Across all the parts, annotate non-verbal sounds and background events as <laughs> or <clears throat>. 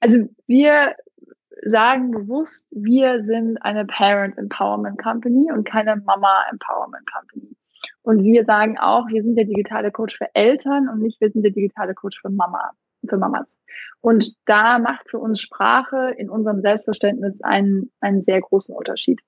Also wir sagen bewusst, wir sind eine Parent Empowerment Company und keine Mama Empowerment Company. Und wir sagen auch, wir sind der digitale Coach für Eltern und nicht wir sind der digitale Coach für Mama, für Mamas. Und da macht für uns Sprache in unserem Selbstverständnis einen, einen sehr großen Unterschied.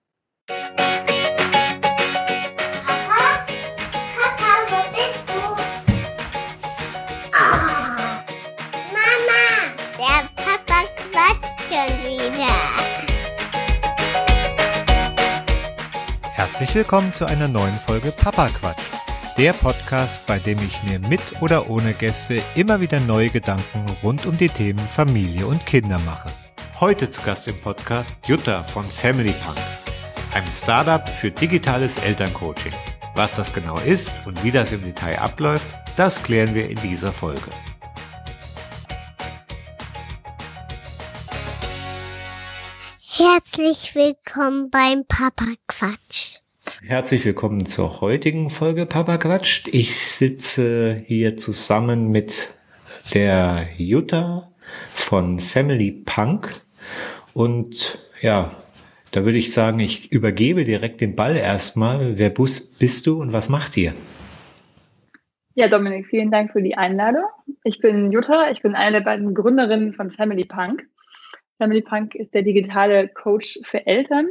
Herzlich willkommen zu einer neuen Folge Papa Quatsch. Der Podcast, bei dem ich mir mit oder ohne Gäste immer wieder neue Gedanken rund um die Themen Familie und Kinder mache. Heute zu Gast im Podcast Jutta von Family Punk, einem Startup für digitales Elterncoaching. Was das genau ist und wie das im Detail abläuft, das klären wir in dieser Folge. Herzlich willkommen beim Papa Quatsch. Herzlich willkommen zur heutigen Folge Papa Quatscht. Ich sitze hier zusammen mit der Jutta von Family Punk und ja, da würde ich sagen, ich übergebe direkt den Ball erstmal. Wer bist du und was macht ihr? Ja, Dominik, vielen Dank für die Einladung. Ich bin Jutta, ich bin eine der beiden Gründerinnen von Family Punk. Family Punk ist der digitale Coach für Eltern.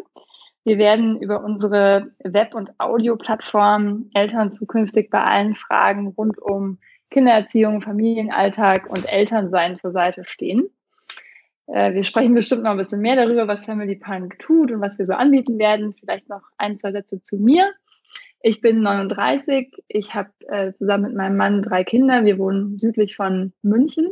Wir werden über unsere Web- und Audio-Plattform Eltern zukünftig bei allen Fragen rund um Kindererziehung, Familienalltag und Elternsein zur Seite stehen. Äh, wir sprechen bestimmt noch ein bisschen mehr darüber, was Family Punk tut und was wir so anbieten werden. Vielleicht noch ein, zwei Sätze zu mir. Ich bin 39. Ich habe äh, zusammen mit meinem Mann drei Kinder. Wir wohnen südlich von München.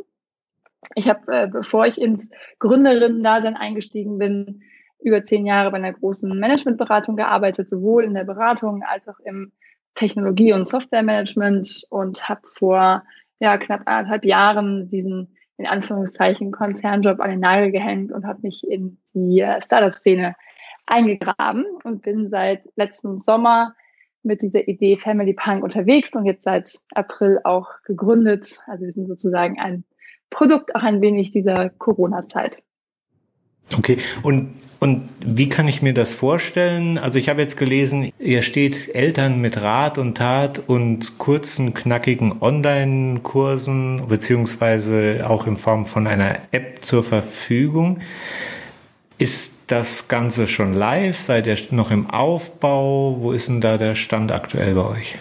Ich habe, äh, bevor ich ins Gründerinnen-Dasein eingestiegen bin, über zehn Jahre bei einer großen Managementberatung gearbeitet, sowohl in der Beratung als auch im Technologie- und Softwaremanagement und habe vor ja, knapp anderthalb Jahren diesen in Anführungszeichen Konzernjob an den Nagel gehängt und habe mich in die äh, Startup-Szene eingegraben und bin seit letzten Sommer mit dieser Idee Family Punk unterwegs und jetzt seit April auch gegründet. Also wir sind sozusagen ein Produkt auch ein wenig dieser Corona-Zeit. Okay, und, und wie kann ich mir das vorstellen? Also ich habe jetzt gelesen, ihr steht Eltern mit Rat und Tat und kurzen, knackigen Online-Kursen beziehungsweise auch in Form von einer App zur Verfügung. Ist das Ganze schon live? Seid ihr noch im Aufbau? Wo ist denn da der Stand aktuell bei euch?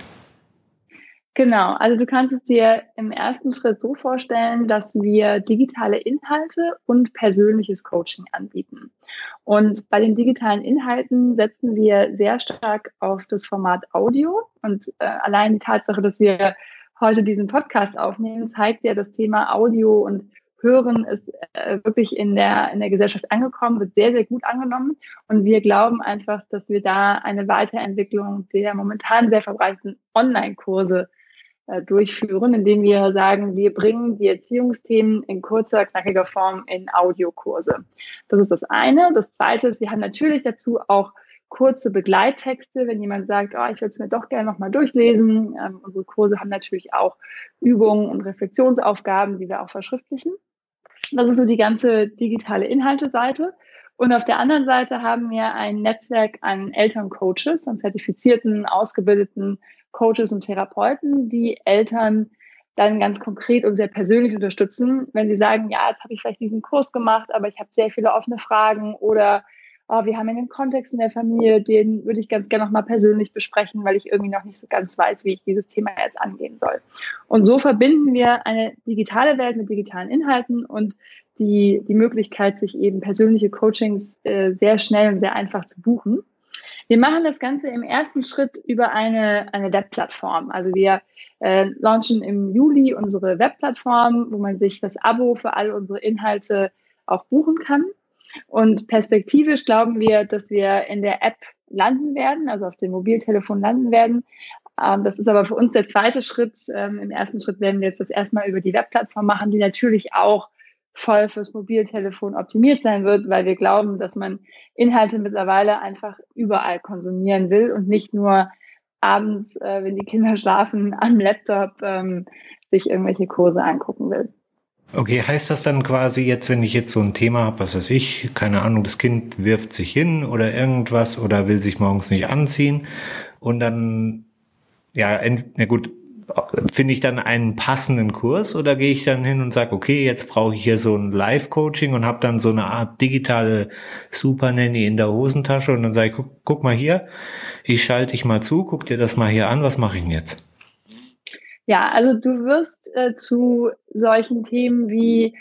Genau, also du kannst es dir im ersten Schritt so vorstellen, dass wir digitale Inhalte und persönliches Coaching anbieten. Und bei den digitalen Inhalten setzen wir sehr stark auf das Format Audio. Und äh, allein die Tatsache, dass wir heute diesen Podcast aufnehmen, zeigt ja, das Thema Audio und Hören ist äh, wirklich in der, in der Gesellschaft angekommen, wird sehr, sehr gut angenommen. Und wir glauben einfach, dass wir da eine Weiterentwicklung der momentan sehr verbreiteten Online-Kurse äh, durchführen, indem wir sagen, wir bringen die Erziehungsthemen in kurzer, knackiger Form in Audiokurse. Das ist das eine. Das zweite ist, wir haben natürlich dazu auch kurze Begleittexte, wenn jemand sagt, oh, ich würde es mir doch gerne nochmal durchlesen. Ähm, unsere Kurse haben natürlich auch Übungen und Reflexionsaufgaben, die wir auch verschriftlichen. Das ist so die ganze digitale Inhalteseite. Und auf der anderen Seite haben wir ein Netzwerk an Elterncoaches, an zertifizierten, ausgebildeten Coaches und Therapeuten, die Eltern dann ganz konkret und sehr persönlich unterstützen, wenn sie sagen, ja, jetzt habe ich vielleicht diesen Kurs gemacht, aber ich habe sehr viele offene Fragen oder oh, wir haben einen Kontext in der Familie, den würde ich ganz gerne nochmal persönlich besprechen, weil ich irgendwie noch nicht so ganz weiß, wie ich dieses Thema jetzt angehen soll. Und so verbinden wir eine digitale Welt mit digitalen Inhalten und die, die Möglichkeit, sich eben persönliche Coachings äh, sehr schnell und sehr einfach zu buchen. Wir machen das Ganze im ersten Schritt über eine, eine Webplattform. Also wir äh, launchen im Juli unsere Webplattform, wo man sich das Abo für alle unsere Inhalte auch buchen kann. Und perspektivisch glauben wir, dass wir in der App landen werden, also auf dem Mobiltelefon landen werden. Ähm, das ist aber für uns der zweite Schritt. Ähm, Im ersten Schritt werden wir jetzt das erstmal über die Webplattform machen, die natürlich auch voll fürs Mobiltelefon optimiert sein wird, weil wir glauben, dass man Inhalte mittlerweile einfach überall konsumieren will und nicht nur abends, äh, wenn die Kinder <laughs> schlafen, am Laptop ähm, sich irgendwelche Kurse angucken will. Okay, heißt das dann quasi jetzt, wenn ich jetzt so ein Thema habe, was weiß ich, keine Ahnung, das Kind wirft sich hin oder irgendwas oder will sich morgens nicht anziehen und dann, ja, na gut, finde ich dann einen passenden Kurs oder gehe ich dann hin und sage, okay, jetzt brauche ich hier so ein Live-Coaching und habe dann so eine Art digitale Super Nanny in der Hosentasche und dann sage ich, guck, guck mal hier, ich schalte dich mal zu, guck dir das mal hier an, was mache ich denn jetzt? Ja, also du wirst äh, zu solchen Themen wie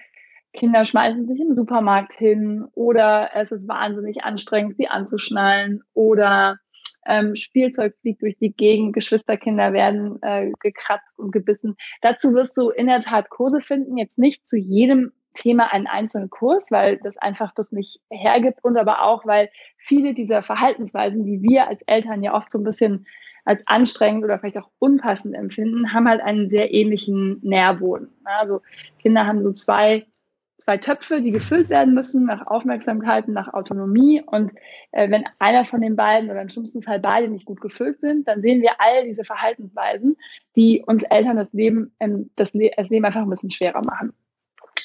Kinder schmeißen sich im Supermarkt hin oder es ist wahnsinnig anstrengend, sie anzuschnallen oder ähm, Spielzeug fliegt durch die Gegend, Geschwisterkinder werden äh, gekratzt und gebissen. Dazu wirst du in der Tat Kurse finden, jetzt nicht zu jedem Thema einen einzelnen Kurs, weil das einfach das nicht hergibt und aber auch, weil viele dieser Verhaltensweisen, die wir als Eltern ja oft so ein bisschen als anstrengend oder vielleicht auch unpassend empfinden, haben halt einen sehr ähnlichen Nährboden. Also Kinder haben so zwei, zwei Töpfe, die gefüllt werden müssen nach Aufmerksamkeit und nach Autonomie. Und äh, wenn einer von den beiden oder im schlimmsten Fall beide nicht gut gefüllt sind, dann sehen wir all diese Verhaltensweisen, die uns Eltern das Leben, ähm, das, Le das Leben einfach ein bisschen schwerer machen.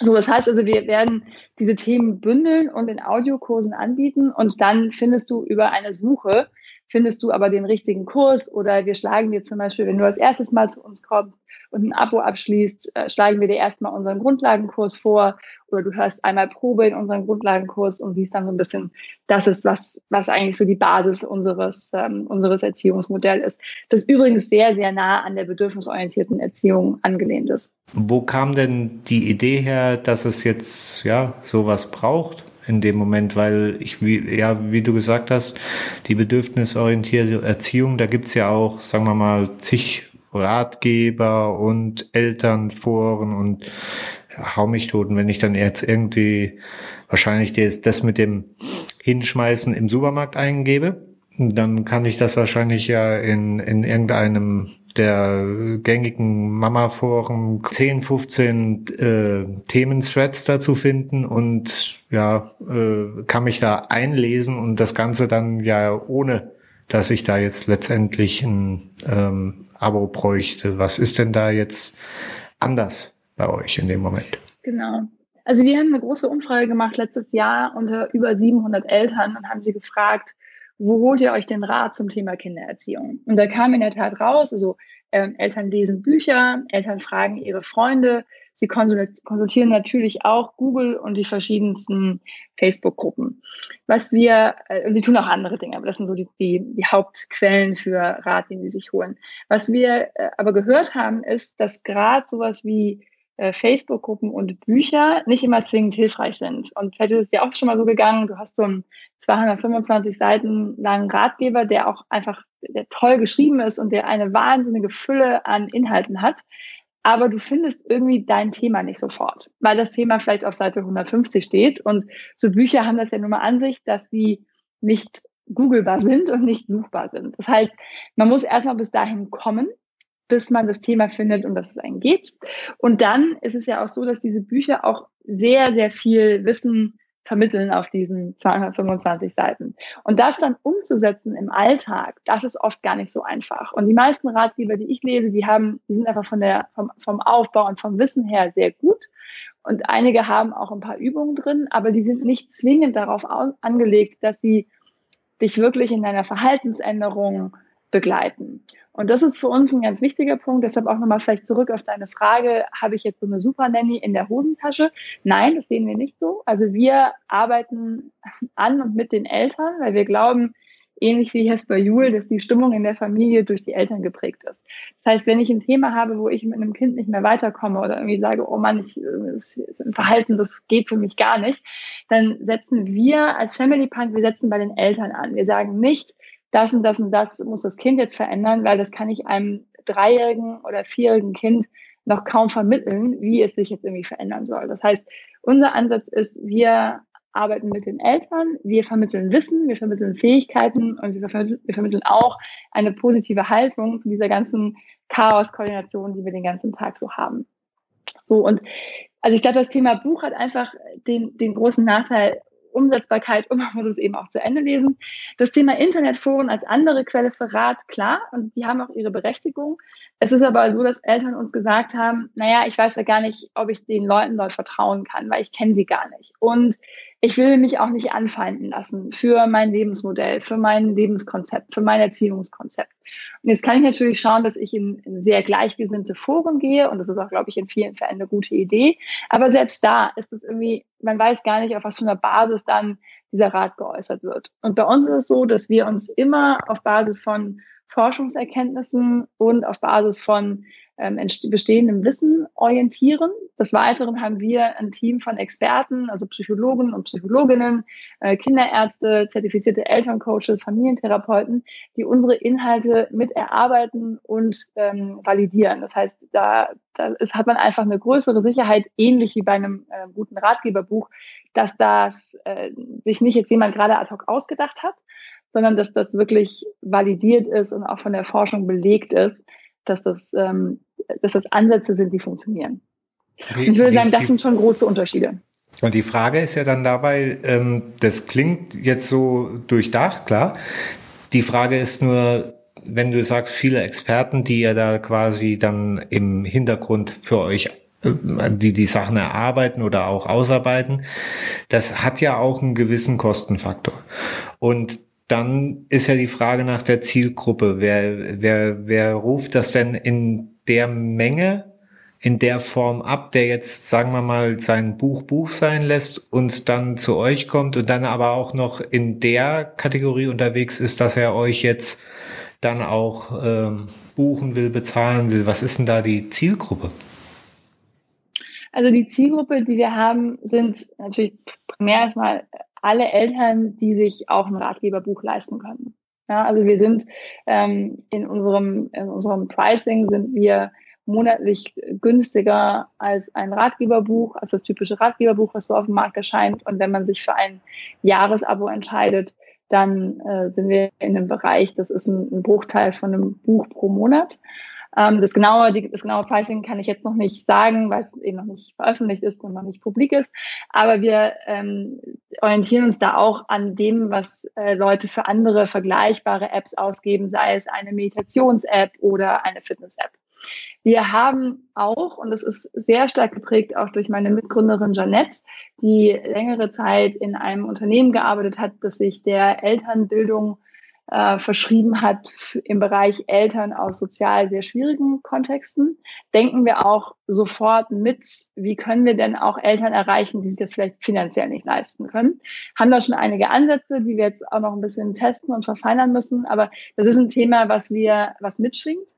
So, das heißt also, wir werden diese Themen bündeln und in Audiokursen anbieten und dann findest du über eine Suche findest du aber den richtigen Kurs oder wir schlagen dir zum Beispiel, wenn du als erstes Mal zu uns kommst und ein Abo abschließt, äh, schlagen wir dir erstmal unseren Grundlagenkurs vor oder du hörst einmal Probe in unseren Grundlagenkurs und siehst dann so ein bisschen, das ist was, was eigentlich so die Basis unseres, ähm, unseres Erziehungsmodells ist. Das übrigens sehr, sehr nah an der bedürfnisorientierten Erziehung angelehnt ist. Wo kam denn die Idee her, dass es jetzt ja sowas braucht? In dem Moment, weil ich, wie, ja, wie du gesagt hast, die bedürfnisorientierte Erziehung, da gibt's ja auch, sagen wir mal, zig Ratgeber und Elternforen und hau mich tot. Und wenn ich dann jetzt irgendwie wahrscheinlich das mit dem Hinschmeißen im Supermarkt eingebe, dann kann ich das wahrscheinlich ja in, in irgendeinem der gängigen Mama-Foren 10, 15 äh, Themen-Threads dazu finden und ja, äh, kann mich da einlesen und das Ganze dann ja ohne, dass ich da jetzt letztendlich ein ähm, Abo bräuchte. Was ist denn da jetzt anders bei euch in dem Moment? Genau. Also wir haben eine große Umfrage gemacht letztes Jahr unter über 700 Eltern und haben sie gefragt, wo holt ihr euch den Rat zum Thema Kindererziehung? Und da kam in der Tat raus, also ähm, Eltern lesen Bücher, Eltern fragen ihre Freunde, sie konsultieren natürlich auch Google und die verschiedensten Facebook-Gruppen. Was wir, äh, sie tun auch andere Dinge, aber das sind so die, die, die Hauptquellen für Rat, den sie sich holen. Was wir äh, aber gehört haben, ist, dass gerade sowas wie äh, Facebook-Gruppen und Bücher nicht immer zwingend hilfreich sind. Und vielleicht ist es dir auch schon mal so gegangen, du hast so einen 225 Seiten langen Ratgeber, der auch einfach der toll geschrieben ist und der eine wahnsinnige Fülle an Inhalten hat. Aber du findest irgendwie dein Thema nicht sofort, weil das Thema vielleicht auf Seite 150 steht. Und so Bücher haben das ja nun mal an sich, dass sie nicht googelbar sind und nicht suchbar sind. Das heißt, man muss erstmal bis dahin kommen bis man das Thema findet und dass es einen geht. Und dann ist es ja auch so, dass diese Bücher auch sehr, sehr viel Wissen vermitteln auf diesen 225 Seiten. Und das dann umzusetzen im Alltag, das ist oft gar nicht so einfach. Und die meisten Ratgeber, die ich lese, die haben, die sind einfach von der, vom, vom Aufbau und vom Wissen her sehr gut. Und einige haben auch ein paar Übungen drin, aber sie sind nicht zwingend darauf angelegt, dass sie dich wirklich in deiner Verhaltensänderung begleiten. Und das ist für uns ein ganz wichtiger Punkt. Deshalb auch nochmal vielleicht zurück auf deine Frage, habe ich jetzt so eine Super Nanny in der Hosentasche? Nein, das sehen wir nicht so. Also wir arbeiten an und mit den Eltern, weil wir glauben, ähnlich wie Hesper Juhl, dass die Stimmung in der Familie durch die Eltern geprägt ist. Das heißt, wenn ich ein Thema habe, wo ich mit einem Kind nicht mehr weiterkomme oder irgendwie sage, oh Mann, ich, das ist ein Verhalten, das geht für mich gar nicht, dann setzen wir als Family Punk, wir setzen bei den Eltern an. Wir sagen nicht, das und das und das muss das Kind jetzt verändern, weil das kann ich einem dreijährigen oder vierjährigen Kind noch kaum vermitteln, wie es sich jetzt irgendwie verändern soll. Das heißt, unser Ansatz ist, wir arbeiten mit den Eltern, wir vermitteln Wissen, wir vermitteln Fähigkeiten und wir vermitteln, wir vermitteln auch eine positive Haltung zu dieser ganzen Chaos-Koordination, die wir den ganzen Tag so haben. So und also ich glaube, das Thema Buch hat einfach den, den großen Nachteil, Umsetzbarkeit <laughs> man muss es eben auch zu Ende lesen. Das Thema Internetforen als andere Quelle für Rat, klar, und die haben auch ihre Berechtigung. Es ist aber so, dass Eltern uns gesagt haben, naja, ich weiß ja gar nicht, ob ich den Leuten dort vertrauen kann, weil ich kenne sie gar nicht. Und ich will mich auch nicht anfeinden lassen für mein Lebensmodell, für mein Lebenskonzept, für mein Erziehungskonzept. Und jetzt kann ich natürlich schauen, dass ich in, sehr gleichgesinnte Foren gehe und das ist auch, glaube ich, in vielen Fällen eine gute Idee. Aber selbst da ist es irgendwie, man weiß gar nicht, auf was für einer Basis dann dieser Rat geäußert wird. Und bei uns ist es so, dass wir uns immer auf Basis von Forschungserkenntnissen und auf Basis von ähm, bestehendem Wissen orientieren. Des Weiteren haben wir ein Team von Experten, also Psychologen und Psychologinnen, äh, Kinderärzte, zertifizierte Elterncoaches, Familientherapeuten, die unsere Inhalte mit erarbeiten und ähm, validieren. Das heißt, da, da ist, hat man einfach eine größere Sicherheit, ähnlich wie bei einem äh, guten Ratgeberbuch, dass das äh, sich nicht jetzt jemand gerade ad hoc ausgedacht hat, sondern dass das wirklich validiert ist und auch von der Forschung belegt ist, dass das, ähm, dass das Ansätze sind, die funktionieren. Okay, und ich würde die, sagen, das die, sind schon große Unterschiede. Und die Frage ist ja dann dabei, ähm, das klingt jetzt so durchdacht, klar. Die Frage ist nur, wenn du sagst, viele Experten, die ja da quasi dann im Hintergrund für euch äh, die die Sachen erarbeiten oder auch ausarbeiten, das hat ja auch einen gewissen Kostenfaktor. Und dann ist ja die Frage nach der Zielgruppe. Wer, wer, wer ruft das denn in der Menge, in der Form ab, der jetzt, sagen wir mal, sein Buch Buch sein lässt und dann zu euch kommt und dann aber auch noch in der Kategorie unterwegs ist, dass er euch jetzt dann auch ähm, buchen will, bezahlen will. Was ist denn da die Zielgruppe? Also die Zielgruppe, die wir haben, sind natürlich primär erstmal alle Eltern, die sich auch ein Ratgeberbuch leisten können. Ja, also wir sind ähm, in unserem in unserem Pricing sind wir monatlich günstiger als ein Ratgeberbuch, als das typische Ratgeberbuch, was so auf dem Markt erscheint. Und wenn man sich für ein Jahresabo entscheidet, dann äh, sind wir in einem Bereich, das ist ein, ein Bruchteil von einem Buch pro Monat. Ähm, das, genaue, die, das genaue Pricing kann ich jetzt noch nicht sagen, weil es eben noch nicht veröffentlicht ist und noch nicht publik ist. Aber wir ähm, orientieren uns da auch an dem, was äh, Leute für andere vergleichbare Apps ausgeben, sei es eine Meditations-App oder eine Fitness-App. Wir haben auch, und das ist sehr stark geprägt auch durch meine Mitgründerin Janette, die längere Zeit in einem Unternehmen gearbeitet hat, das sich der Elternbildung äh, verschrieben hat im Bereich Eltern aus sozial sehr schwierigen Kontexten, denken wir auch sofort mit, wie können wir denn auch Eltern erreichen, die sich das vielleicht finanziell nicht leisten können. Haben da schon einige Ansätze, die wir jetzt auch noch ein bisschen testen und verfeinern müssen, aber das ist ein Thema, was wir, was mitschwingt.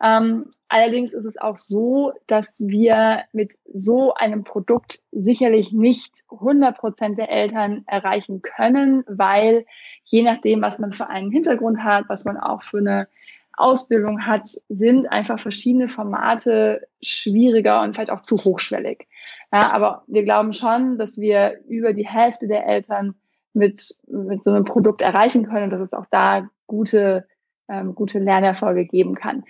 Ähm, allerdings ist es auch so, dass wir mit so einem Produkt sicherlich nicht 100 Prozent der Eltern erreichen können, weil je nachdem, was man für einen Hintergrund hat, was man auch für eine Ausbildung hat, sind einfach verschiedene Formate schwieriger und vielleicht auch zu hochschwellig. Ja, aber wir glauben schon, dass wir über die Hälfte der Eltern mit, mit so einem Produkt erreichen können und dass es auch da gute, ähm, gute Lernerfolge geben kann.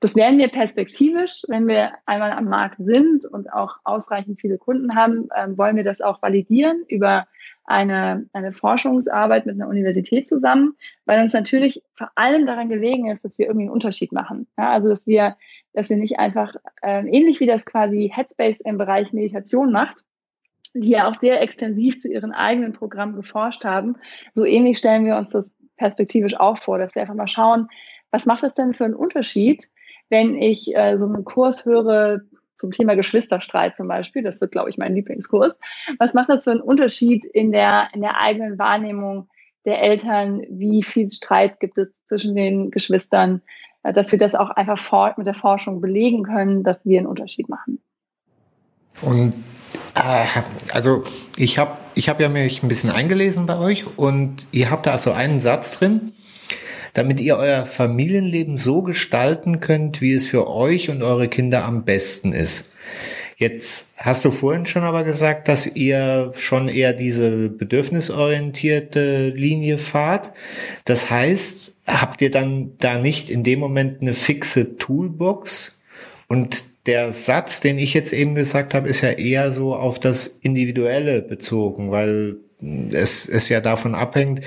Das werden wir perspektivisch, wenn wir einmal am Markt sind und auch ausreichend viele Kunden haben, ähm, wollen wir das auch validieren über eine, eine Forschungsarbeit mit einer Universität zusammen, weil uns natürlich vor allem daran gelegen ist, dass wir irgendwie einen Unterschied machen. Ja, also dass wir, dass wir nicht einfach äh, ähnlich wie das quasi Headspace im Bereich Meditation macht, die ja auch sehr extensiv zu ihren eigenen Programmen geforscht haben, so ähnlich stellen wir uns das perspektivisch auch vor, dass wir einfach mal schauen, was macht es denn für einen Unterschied, wenn ich äh, so einen Kurs höre, zum Thema Geschwisterstreit zum Beispiel, das wird, glaube ich, mein Lieblingskurs. Was macht das für einen Unterschied in der, in der eigenen Wahrnehmung der Eltern? Wie viel Streit gibt es zwischen den Geschwistern? Äh, dass wir das auch einfach mit der Forschung belegen können, dass wir einen Unterschied machen. Und äh, also ich habe ich hab ja mich ein bisschen eingelesen bei euch und ihr habt da so einen Satz drin, damit ihr euer Familienleben so gestalten könnt, wie es für euch und eure Kinder am besten ist. Jetzt hast du vorhin schon aber gesagt, dass ihr schon eher diese bedürfnisorientierte Linie fahrt. Das heißt, habt ihr dann da nicht in dem Moment eine fixe Toolbox? Und der Satz, den ich jetzt eben gesagt habe, ist ja eher so auf das Individuelle bezogen, weil es, es ja davon abhängt,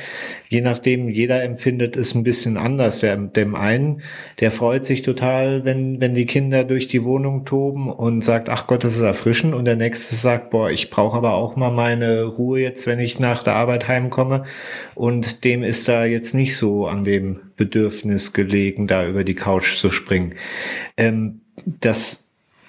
je nachdem, jeder empfindet es ein bisschen anders. Der, dem einen, der freut sich total, wenn, wenn die Kinder durch die Wohnung toben und sagt, ach Gott, das ist erfrischend. Und der nächste sagt, boah, ich brauche aber auch mal meine Ruhe jetzt, wenn ich nach der Arbeit heimkomme. Und dem ist da jetzt nicht so an dem Bedürfnis gelegen, da über die Couch zu springen. Ähm, das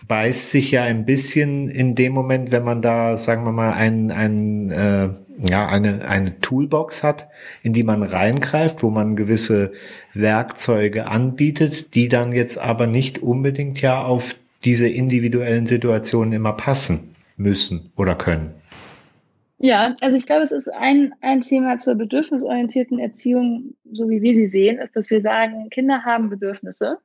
beißt sich ja ein bisschen in dem Moment, wenn man da, sagen wir mal, ein, ein, äh, ja, eine, eine Toolbox hat, in die man reingreift, wo man gewisse Werkzeuge anbietet, die dann jetzt aber nicht unbedingt ja auf diese individuellen Situationen immer passen müssen oder können. Ja, also ich glaube, es ist ein, ein Thema zur bedürfnisorientierten Erziehung, so wie wir sie sehen, ist, dass wir sagen, Kinder haben Bedürfnisse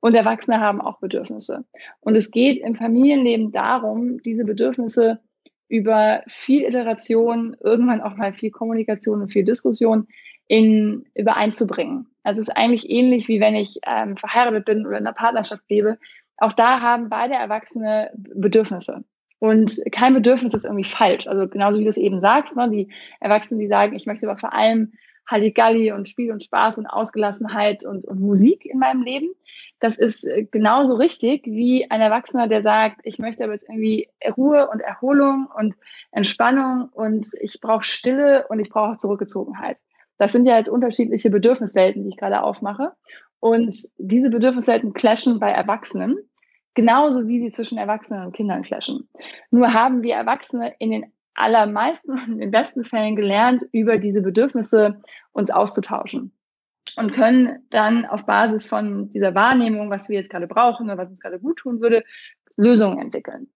und Erwachsene haben auch Bedürfnisse. Und es geht im Familienleben darum, diese Bedürfnisse über viel Iteration, irgendwann auch mal viel Kommunikation und viel Diskussion in, übereinzubringen. Also es ist eigentlich ähnlich wie wenn ich ähm, verheiratet bin oder in einer Partnerschaft lebe. Auch da haben beide Erwachsene Bedürfnisse. Und kein Bedürfnis ist irgendwie falsch. Also genauso wie du es eben sagst, ne, die Erwachsenen, die sagen, ich möchte aber vor allem Halligalli und Spiel und Spaß und Ausgelassenheit und, und Musik in meinem Leben. Das ist äh, genauso richtig wie ein Erwachsener, der sagt, ich möchte aber jetzt irgendwie Ruhe und Erholung und Entspannung und ich brauche Stille und ich brauche Zurückgezogenheit. Das sind ja jetzt unterschiedliche Bedürfniswelten, die ich gerade aufmache. Und diese Bedürfniswelten clashen bei Erwachsenen, genauso wie sie zwischen Erwachsenen und Kindern clashen. Nur haben wir Erwachsene in den allermeisten und <laughs> in den besten Fällen gelernt, über diese Bedürfnisse uns auszutauschen und können dann auf Basis von dieser Wahrnehmung, was wir jetzt gerade brauchen oder was uns gerade gut tun würde, Lösungen entwickeln.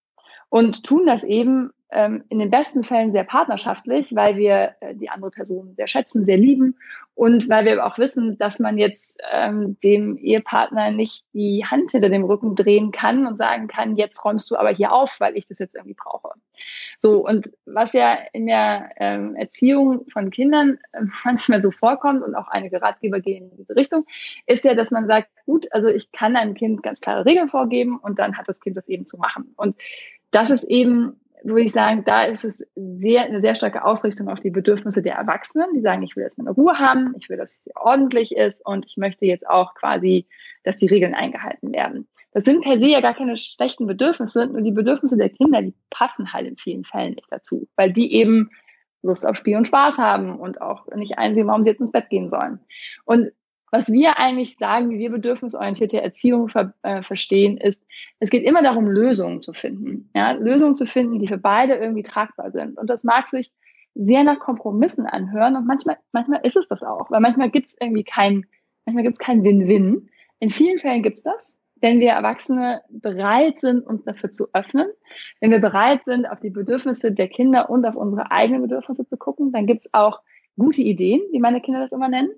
Und tun das eben in den besten Fällen sehr partnerschaftlich, weil wir äh, die andere Person sehr schätzen, sehr lieben und weil wir auch wissen, dass man jetzt ähm, dem Ehepartner nicht die Hand hinter dem Rücken drehen kann und sagen kann, jetzt räumst du aber hier auf, weil ich das jetzt irgendwie brauche. So, und was ja in der ähm, Erziehung von Kindern äh, <laughs> manchmal so vorkommt und auch einige Ratgeber gehen in diese Richtung, ist ja, dass man sagt, gut, also ich kann einem Kind ganz klare Regeln vorgeben und dann hat das Kind das eben zu machen. Und das ist eben würde ich sagen, da ist es sehr, eine sehr starke Ausrichtung auf die Bedürfnisse der Erwachsenen, die sagen, ich will, dass meine Ruhe haben, ich will, dass es ordentlich ist und ich möchte jetzt auch quasi, dass die Regeln eingehalten werden. Das sind per se ja gar keine schlechten Bedürfnisse, nur die Bedürfnisse der Kinder, die passen halt in vielen Fällen nicht dazu, weil die eben Lust auf Spiel und Spaß haben und auch nicht einsehen, warum sie jetzt ins Bett gehen sollen. Und was wir eigentlich sagen, wie wir bedürfnisorientierte Erziehung ver äh, verstehen, ist, es geht immer darum, Lösungen zu finden. Ja? Lösungen zu finden, die für beide irgendwie tragbar sind. Und das mag sich sehr nach Kompromissen anhören und manchmal, manchmal ist es das auch, weil manchmal gibt es irgendwie kein, manchmal gibt es kein Win-Win. In vielen Fällen gibt es das, wenn wir Erwachsene bereit sind, uns dafür zu öffnen, wenn wir bereit sind, auf die Bedürfnisse der Kinder und auf unsere eigenen Bedürfnisse zu gucken, dann gibt es auch gute Ideen, wie meine Kinder das immer nennen.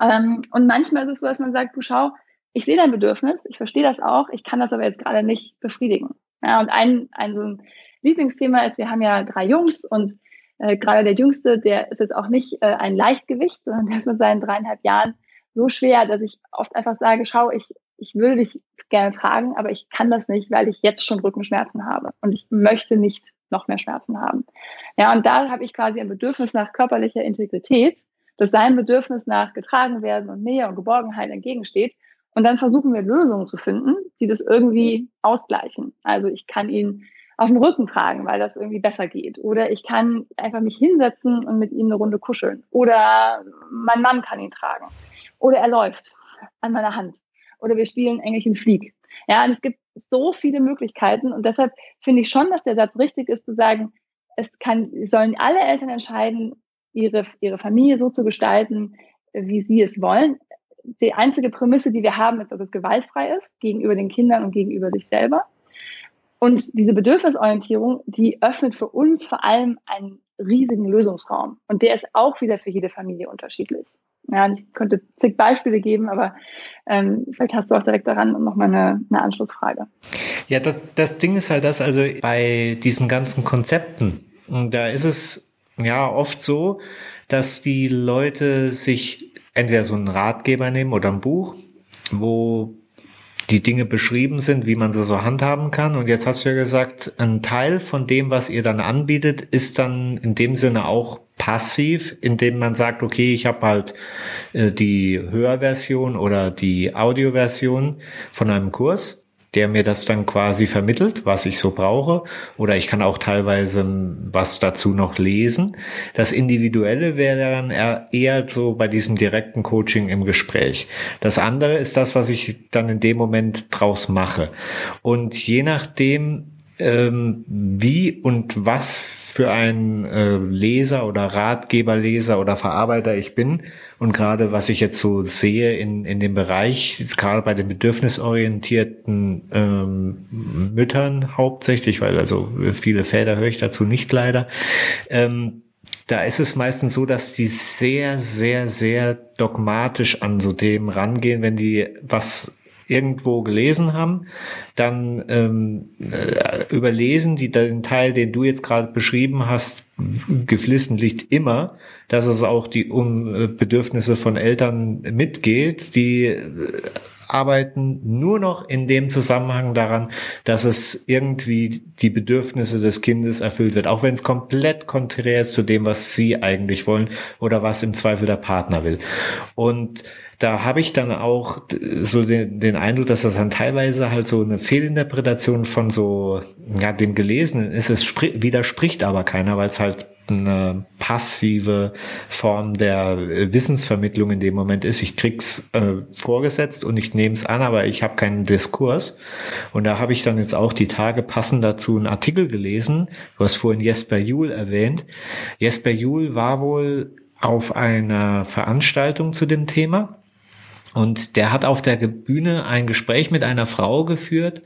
Ähm, und manchmal ist es so, dass man sagt, du schau, ich sehe dein Bedürfnis, ich verstehe das auch, ich kann das aber jetzt gerade nicht befriedigen. Ja, und ein, ein so ein Lieblingsthema ist, wir haben ja drei Jungs und äh, gerade der Jüngste, der ist jetzt auch nicht äh, ein Leichtgewicht, sondern der ist mit seinen dreieinhalb Jahren so schwer, dass ich oft einfach sage, schau, ich, ich will dich gerne tragen, aber ich kann das nicht, weil ich jetzt schon Rückenschmerzen habe und ich möchte nicht noch mehr Schmerzen haben. Ja, und da habe ich quasi ein Bedürfnis nach körperlicher Integrität dass sein Bedürfnis nach getragen werden und Nähe und Geborgenheit entgegensteht. Und dann versuchen wir Lösungen zu finden, die das irgendwie ausgleichen. Also ich kann ihn auf dem Rücken tragen, weil das irgendwie besser geht. Oder ich kann einfach mich hinsetzen und mit ihm eine Runde kuscheln. Oder mein Mann kann ihn tragen. Oder er läuft an meiner Hand. Oder wir spielen Engelchen Flieg. Ja, und es gibt so viele Möglichkeiten. Und deshalb finde ich schon, dass der Satz richtig ist, zu sagen, es kann, sollen alle Eltern entscheiden, ihre, ihre Familie so zu gestalten, wie sie es wollen. Die einzige Prämisse, die wir haben, ist, dass es gewaltfrei ist gegenüber den Kindern und gegenüber sich selber. Und diese Bedürfnisorientierung, die öffnet für uns vor allem einen riesigen Lösungsraum. Und der ist auch wieder für jede Familie unterschiedlich. Ja, ich könnte zig Beispiele geben, aber ähm, vielleicht hast du auch direkt daran nochmal eine, eine Anschlussfrage. Ja, das, das Ding ist halt das, also bei diesen ganzen Konzepten, da ist es ja oft so, dass die Leute sich entweder so einen Ratgeber nehmen oder ein Buch, wo die Dinge beschrieben sind, wie man sie so handhaben kann. Und jetzt hast du ja gesagt, ein Teil von dem, was ihr dann anbietet, ist dann in dem Sinne auch passiv, indem man sagt, okay, ich habe halt äh, die Hörversion oder die Audioversion von einem Kurs der mir das dann quasi vermittelt, was ich so brauche. Oder ich kann auch teilweise was dazu noch lesen. Das Individuelle wäre dann eher so bei diesem direkten Coaching im Gespräch. Das andere ist das, was ich dann in dem Moment draus mache. Und je nachdem, ähm, wie und was für ein äh, Leser oder Ratgeberleser oder Verarbeiter ich bin. Und gerade was ich jetzt so sehe in, in dem Bereich, gerade bei den bedürfnisorientierten ähm, Müttern hauptsächlich, weil also viele Väter höre ich dazu nicht leider, ähm, da ist es meistens so, dass die sehr, sehr, sehr dogmatisch an so Themen rangehen, wenn die was irgendwo gelesen haben, dann ähm, äh, überlesen die den Teil, den du jetzt gerade beschrieben hast, geflissentlich immer, dass es auch die um äh, Bedürfnisse von Eltern mitgeht, die äh, arbeiten nur noch in dem Zusammenhang daran, dass es irgendwie die Bedürfnisse des Kindes erfüllt wird, auch wenn es komplett konträr ist zu dem, was sie eigentlich wollen oder was im Zweifel der Partner will. Und da habe ich dann auch so den, den Eindruck, dass das dann teilweise halt so eine Fehlinterpretation von so ja dem Gelesenen ist. Es widerspricht aber keiner, weil es halt eine passive Form der Wissensvermittlung in dem Moment ist. Ich krieg's äh, vorgesetzt und ich nehme es an, aber ich habe keinen Diskurs. Und da habe ich dann jetzt auch die Tage passend dazu einen Artikel gelesen. Du hast vorhin Jesper Juhl erwähnt. Jesper Juhl war wohl auf einer Veranstaltung zu dem Thema und der hat auf der Bühne ein Gespräch mit einer Frau geführt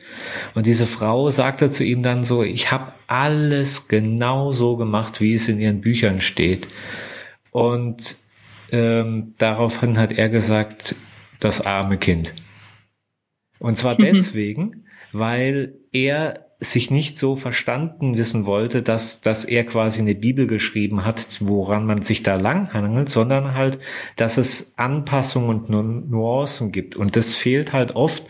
und diese Frau sagte zu ihm dann so, ich habe alles genau so gemacht, wie es in ihren Büchern steht. Und ähm, daraufhin hat er gesagt, das arme Kind. Und zwar mhm. deswegen, weil er sich nicht so verstanden wissen wollte, dass, dass er quasi eine Bibel geschrieben hat, woran man sich da langhangelt, sondern halt, dass es Anpassungen und Nuancen gibt. Und das fehlt halt oft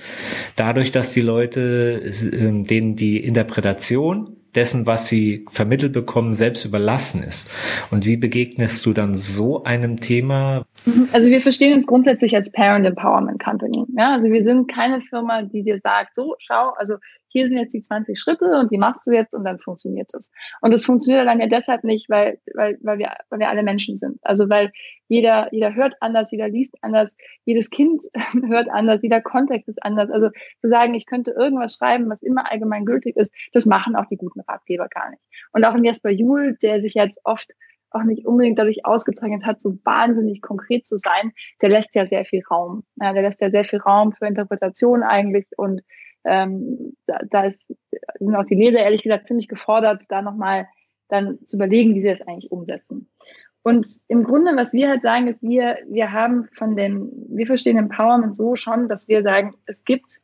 dadurch, dass die Leute, ähm, denen die Interpretation dessen, was sie vermittelt bekommen, selbst überlassen ist. Und wie begegnest du dann so einem Thema? Also wir verstehen uns grundsätzlich als Parent Empowerment Company. Ja, also wir sind keine Firma, die dir sagt, so, schau, also hier sind jetzt die 20 Schritte und die machst du jetzt und dann funktioniert das. Und das funktioniert dann ja deshalb nicht, weil, weil, weil, wir, weil wir alle Menschen sind. Also weil jeder, jeder hört anders, jeder liest anders, jedes Kind <laughs> hört anders, jeder Kontext ist anders. Also zu sagen, ich könnte irgendwas schreiben, was immer allgemein gültig ist, das machen auch die guten Ratgeber gar nicht. Und auch ein Jesper Juhl, der sich jetzt oft auch nicht unbedingt dadurch ausgezeichnet hat, so wahnsinnig konkret zu sein, der lässt ja sehr viel Raum. Ja, der lässt ja sehr viel Raum für Interpretation eigentlich und ähm, da, da ist, sind auch die Leser ehrlich gesagt ziemlich gefordert, da nochmal dann zu überlegen, wie sie das eigentlich umsetzen. Und im Grunde, was wir halt sagen, ist, wir, wir haben von dem, wir verstehen Empowerment so schon, dass wir sagen, es gibt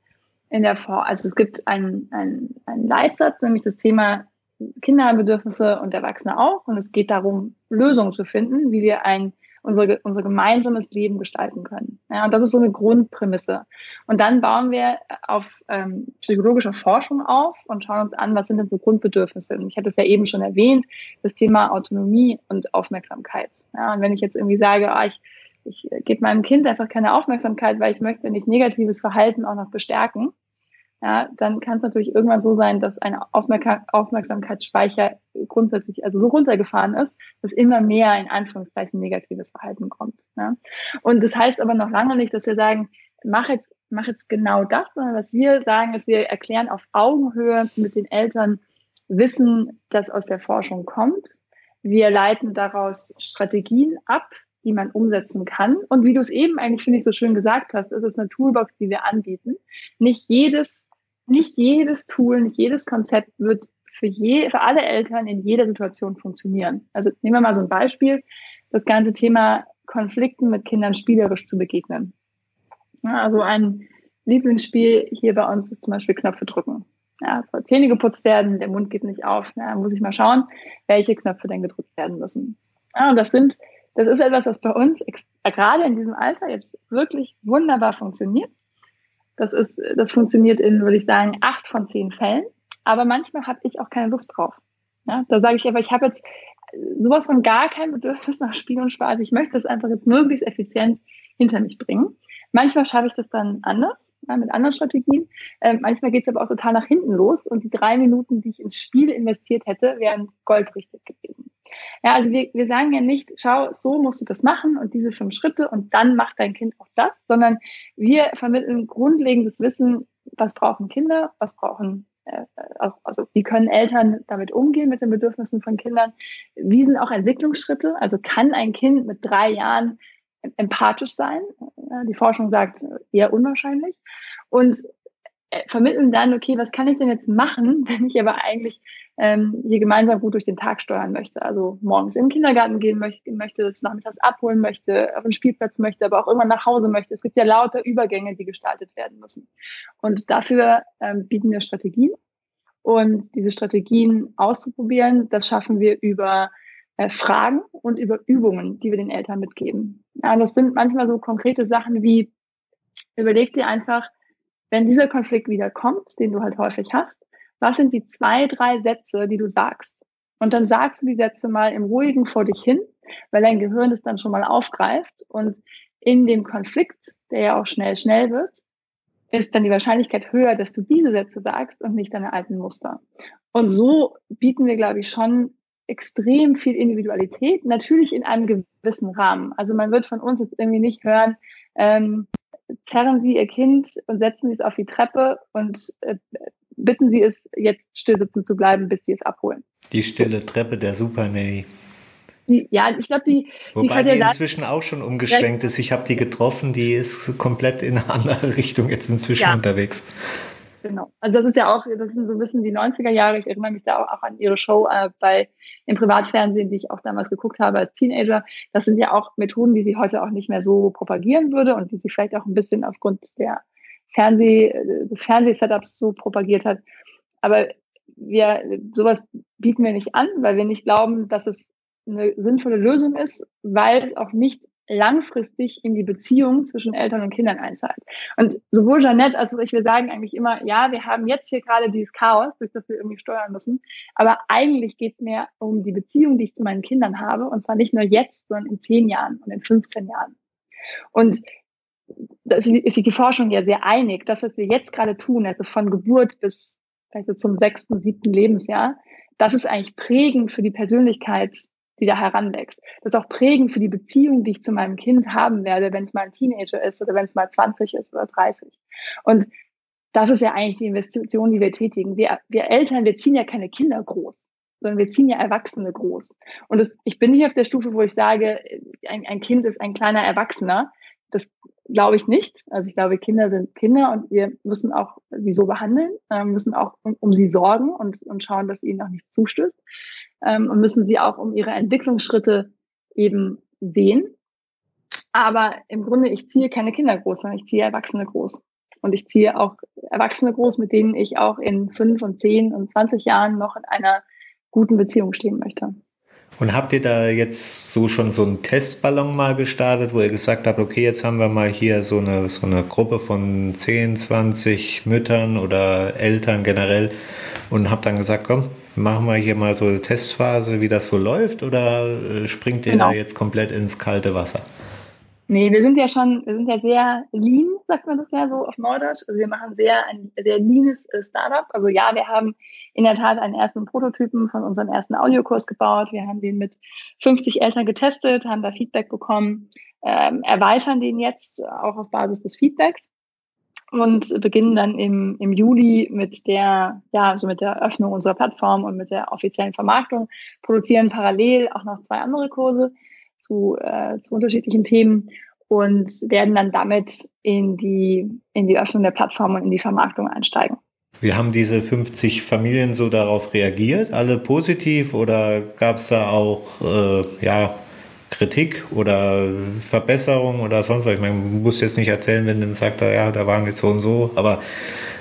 in der Form, also es gibt einen, einen, Leitsatz, nämlich das Thema Kinderbedürfnisse und Erwachsene auch. Und es geht darum, Lösungen zu finden, wie wir ein unser, unser gemeinsames Leben gestalten können. Ja, und das ist so eine Grundprämisse. Und dann bauen wir auf ähm, psychologischer Forschung auf und schauen uns an, was sind denn so Grundbedürfnisse. Und ich hatte es ja eben schon erwähnt, das Thema Autonomie und Aufmerksamkeit. Ja, und wenn ich jetzt irgendwie sage, ah, ich, ich gebe meinem Kind einfach keine Aufmerksamkeit, weil ich möchte nicht negatives Verhalten auch noch bestärken, ja, dann kann es natürlich irgendwann so sein, dass ein Aufmerksamkeitsspeicher grundsätzlich also so runtergefahren ist, dass immer mehr in Anführungszeichen negatives Verhalten kommt. Ja. Und das heißt aber noch lange nicht, dass wir sagen, mach jetzt, mach jetzt genau das, sondern was wir sagen, ist, wir erklären auf Augenhöhe mit den Eltern Wissen, das aus der Forschung kommt. Wir leiten daraus Strategien ab, die man umsetzen kann. Und wie du es eben eigentlich, finde ich, so schön gesagt hast, ist es eine Toolbox, die wir anbieten. Nicht jedes nicht jedes Tool, nicht jedes Konzept wird für, je, für alle Eltern in jeder Situation funktionieren. Also nehmen wir mal so ein Beispiel, das ganze Thema Konflikten mit Kindern spielerisch zu begegnen. Ja, also ein Lieblingsspiel hier bei uns ist zum Beispiel Knöpfe drücken. Ja, es soll Zähne geputzt werden, der Mund geht nicht auf. Ja, muss ich mal schauen, welche Knöpfe denn gedrückt werden müssen. Ja, und das sind, das ist etwas, was bei uns gerade in diesem Alter jetzt wirklich wunderbar funktioniert Das ist, das funktioniert in, würde ich sagen, acht von zehn Fällen. Aber manchmal habe ich auch keine Lust drauf. Ja, da sage ich aber, ich habe jetzt sowas von gar kein Bedürfnis nach Spiel und Spaß. Ich möchte das einfach jetzt möglichst effizient hinter mich bringen. Manchmal schaffe ich das dann anders, ja, mit anderen Strategien. Ähm, manchmal geht es aber auch total nach hinten los und die drei Minuten, die ich ins Spiel investiert hätte, wären goldrichtig gewesen. Ja, also wir, wir sagen ja nicht, schau, so musst du das machen und diese fünf Schritte und dann macht dein Kind auch das, sondern wir vermitteln grundlegendes Wissen, was brauchen Kinder, was brauchen äh, also wie können Eltern damit umgehen mit den Bedürfnissen von Kindern? Wie sind auch Entwicklungsschritte? Also kann ein Kind mit drei Jahren empathisch sein? Die Forschung sagt eher unwahrscheinlich. Und vermitteln dann, okay, was kann ich denn jetzt machen, <laughs> wenn ich aber eigentlich ähm, hier gemeinsam gut durch den Tag steuern möchte. Also morgens in den Kindergarten gehen möchte, möchte das nachmittags abholen möchte, auf den Spielplatz möchte, aber auch irgendwann nach Hause möchte. Es gibt ja lauter Übergänge, die gestaltet werden müssen. Und dafür ähm, bieten wir Strategien. Und diese Strategien auszuprobieren, das schaffen wir über äh, Fragen und über Übungen, die wir den Eltern mitgeben. Ja, das sind manchmal so konkrete Sachen wie, überleg dir einfach, wenn dieser Konflikt wieder kommt, den du halt häufig hast, was sind die zwei, drei Sätze, die du sagst? Und dann sagst du die Sätze mal im Ruhigen vor dich hin, weil dein Gehirn es dann schon mal aufgreift. Und in dem Konflikt, der ja auch schnell, schnell wird, ist dann die Wahrscheinlichkeit höher, dass du diese Sätze sagst und nicht deine alten Muster. Und so bieten wir, glaube ich, schon extrem viel Individualität, natürlich in einem gewissen Rahmen. Also man wird von uns jetzt irgendwie nicht hören, ähm, zerren Sie Ihr Kind und setzen Sie es auf die Treppe und äh, bitten Sie es, jetzt still sitzen zu bleiben, bis Sie es abholen. Die stille Treppe der Super Nanny. ja, ich glaube, die. Wobei die, die inzwischen auch schon umgeschwenkt ist. Ich habe die getroffen, die ist komplett in eine andere Richtung jetzt inzwischen ja. unterwegs. Genau. Also das ist ja auch, das sind so ein bisschen die 90er Jahre. Ich erinnere mich da auch an ihre Show äh, bei im Privatfernsehen, die ich auch damals geguckt habe als Teenager. Das sind ja auch Methoden, die sie heute auch nicht mehr so propagieren würde und die sie vielleicht auch ein bisschen aufgrund der Fernseh, des Fernsehsetups so propagiert hat. Aber wir, sowas bieten wir nicht an, weil wir nicht glauben, dass es eine sinnvolle Lösung ist, weil es auch nicht langfristig in die Beziehung zwischen Eltern und Kindern einzahlt. Und sowohl Jeanette als auch ich, wir sagen eigentlich immer, ja, wir haben jetzt hier gerade dieses Chaos, durch das wir irgendwie steuern müssen, aber eigentlich geht es mir um die Beziehung, die ich zu meinen Kindern habe, und zwar nicht nur jetzt, sondern in zehn Jahren und in 15 Jahren. Und da ist sich die Forschung ja sehr einig, das, was wir jetzt gerade tun, also von Geburt bis also zum sechsten, siebten Lebensjahr, das ist eigentlich prägend für die Persönlichkeit, die da heranwächst. Das ist auch prägend für die Beziehung, die ich zu meinem Kind haben werde, wenn es mal ein Teenager ist oder wenn es mal 20 ist oder 30. Und das ist ja eigentlich die Investition, die wir tätigen. Wir, wir Eltern, wir ziehen ja keine Kinder groß, sondern wir ziehen ja Erwachsene groß. Und das, ich bin hier auf der Stufe, wo ich sage, ein, ein Kind ist ein kleiner Erwachsener. Das glaube ich nicht. Also ich glaube, Kinder sind Kinder und wir müssen auch sie so behandeln, äh, müssen auch um, um, sie sorgen und, und schauen, dass ihnen auch nichts zustößt ähm, und müssen sie auch um ihre Entwicklungsschritte eben sehen. Aber im Grunde, ich ziehe keine Kinder groß, sondern ich ziehe Erwachsene groß. Und ich ziehe auch Erwachsene groß, mit denen ich auch in fünf und zehn und zwanzig Jahren noch in einer guten Beziehung stehen möchte. Und habt ihr da jetzt so schon so einen Testballon mal gestartet, wo ihr gesagt habt, okay, jetzt haben wir mal hier so eine, so eine Gruppe von 10, 20 Müttern oder Eltern generell und habt dann gesagt, komm, machen wir hier mal so eine Testphase, wie das so läuft oder äh, springt ihr genau. da jetzt komplett ins kalte Wasser? Nee, wir sind ja schon, wir sind ja sehr lean, sagt man das ja so auf Neudeutsch. Also wir machen sehr ein sehr leanes äh, Startup. Also ja, wir haben in der Tat einen ersten Prototypen von unserem ersten Audiokurs gebaut. Wir haben den mit 50 Eltern getestet, haben da Feedback bekommen, ähm, erweitern den jetzt auch auf Basis des Feedbacks und beginnen dann im, im Juli mit der, ja, also mit der Öffnung unserer Plattform und mit der offiziellen Vermarktung, produzieren parallel auch noch zwei andere Kurse zu, äh, zu unterschiedlichen Themen und werden dann damit in die, in die Öffnung der Plattform und in die Vermarktung einsteigen. Wie haben diese 50 Familien so darauf reagiert? Alle positiv oder gab es da auch äh, ja, Kritik oder Verbesserung oder sonst was? Ich meine, man muss jetzt nicht erzählen, wenn dann sagt, ja, da waren jetzt so und so, aber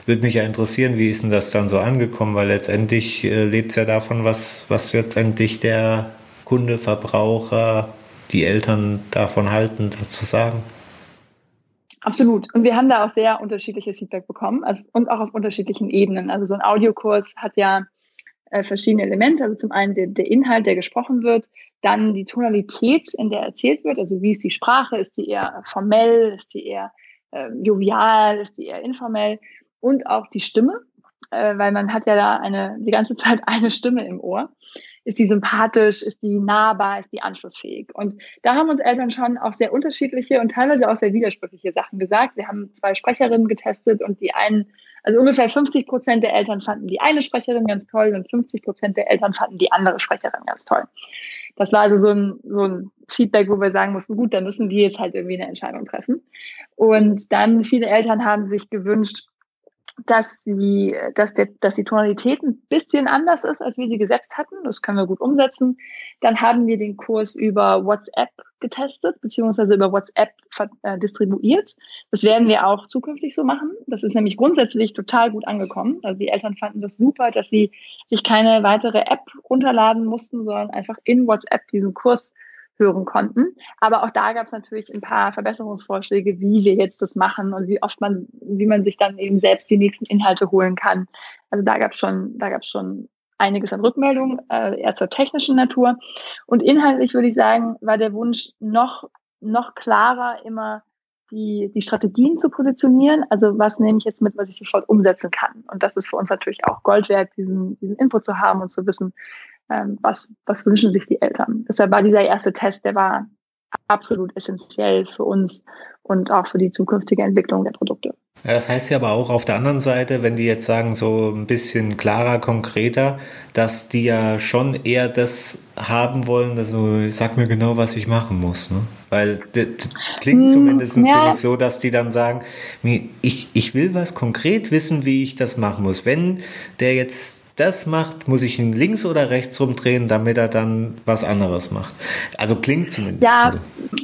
würde mich ja interessieren, wie ist denn das dann so angekommen? Weil letztendlich äh, lebt es ja davon, was, was letztendlich der Kunde, Verbraucher, die Eltern davon halten, das zu sagen. Absolut. Und wir haben da auch sehr unterschiedliches Feedback bekommen also, und auch auf unterschiedlichen Ebenen. Also so ein Audiokurs hat ja äh, verschiedene Elemente. Also zum einen der, der, Inhalt, der gesprochen wird, dann die Tonalität, in der erzählt wird. Also wie ist die Sprache? Ist die eher formell? Ist die eher äh, jovial? Ist die eher informell? Und auch die Stimme, äh, weil man hat ja da eine, die ganze <laughs> Zeit eine Stimme im Ohr. Ist die sympathisch? Ist die nahbar? Ist die anschlussfähig? Und da haben uns Eltern schon auch sehr unterschiedliche und teilweise auch sehr widersprüchliche Sachen gesagt. Wir haben zwei Sprecherinnen getestet und die einen, also ungefähr 50 Prozent der Eltern fanden die eine Sprecherin ganz toll und 50 Prozent der Eltern fanden die andere Sprecherin ganz toll. Das war also so ein, so ein Feedback, wo wir sagen mussten, gut, da müssen wir jetzt halt irgendwie eine Entscheidung treffen. Und dann viele Eltern haben sich gewünscht, dass sie, dass, der, dass die Tonalität ein bisschen anders ist, als wir sie gesetzt hatten. Das können wir gut umsetzen. Dann haben wir den Kurs über WhatsApp getestet, beziehungsweise über WhatsApp äh, distribuiert. Das werden wir auch zukünftig so machen. Das ist nämlich grundsätzlich total gut angekommen. Also die Eltern fanden das super, dass sie sich keine weitere App runterladen mussten, sondern einfach in WhatsApp diesen Kurs hören konnten. Aber auch da gab es natürlich ein paar Verbesserungsvorschläge, wie wir jetzt das machen und wie oft man, wie man sich dann eben selbst die nächsten Inhalte holen kann. Also da gab es schon, da gab es schon einiges an Rückmeldungen, äh, eher zur technischen Natur. Und inhaltlich würde ich sagen, war der Wunsch noch, noch klarer immer die, die Strategien zu positionieren. Also was nehme ich jetzt mit, was ich sofort umsetzen kann? Und das ist für uns natürlich auch Gold wert, diesen, diesen Input zu haben und zu wissen, ähm, was, was wünschen sich die Eltern. Deshalb war dieser erste Test, der war absolut essentiell für uns und auch für die zukünftige Entwicklung der Produkte. Ja, das heißt ja aber auch auf der anderen Seite, wenn die jetzt sagen, so ein bisschen klarer, konkreter, dass die ja schon eher das haben wollen, also sag mir genau, was ich machen muss. Ne? Weil das, das klingt hm, zumindest ja. für mich so, dass die dann sagen, ich, ich will was konkret wissen, wie ich das machen muss. Wenn der jetzt das macht, muss ich ihn links oder rechts rumdrehen, damit er dann was anderes macht. Also klingt zumindest. Ja,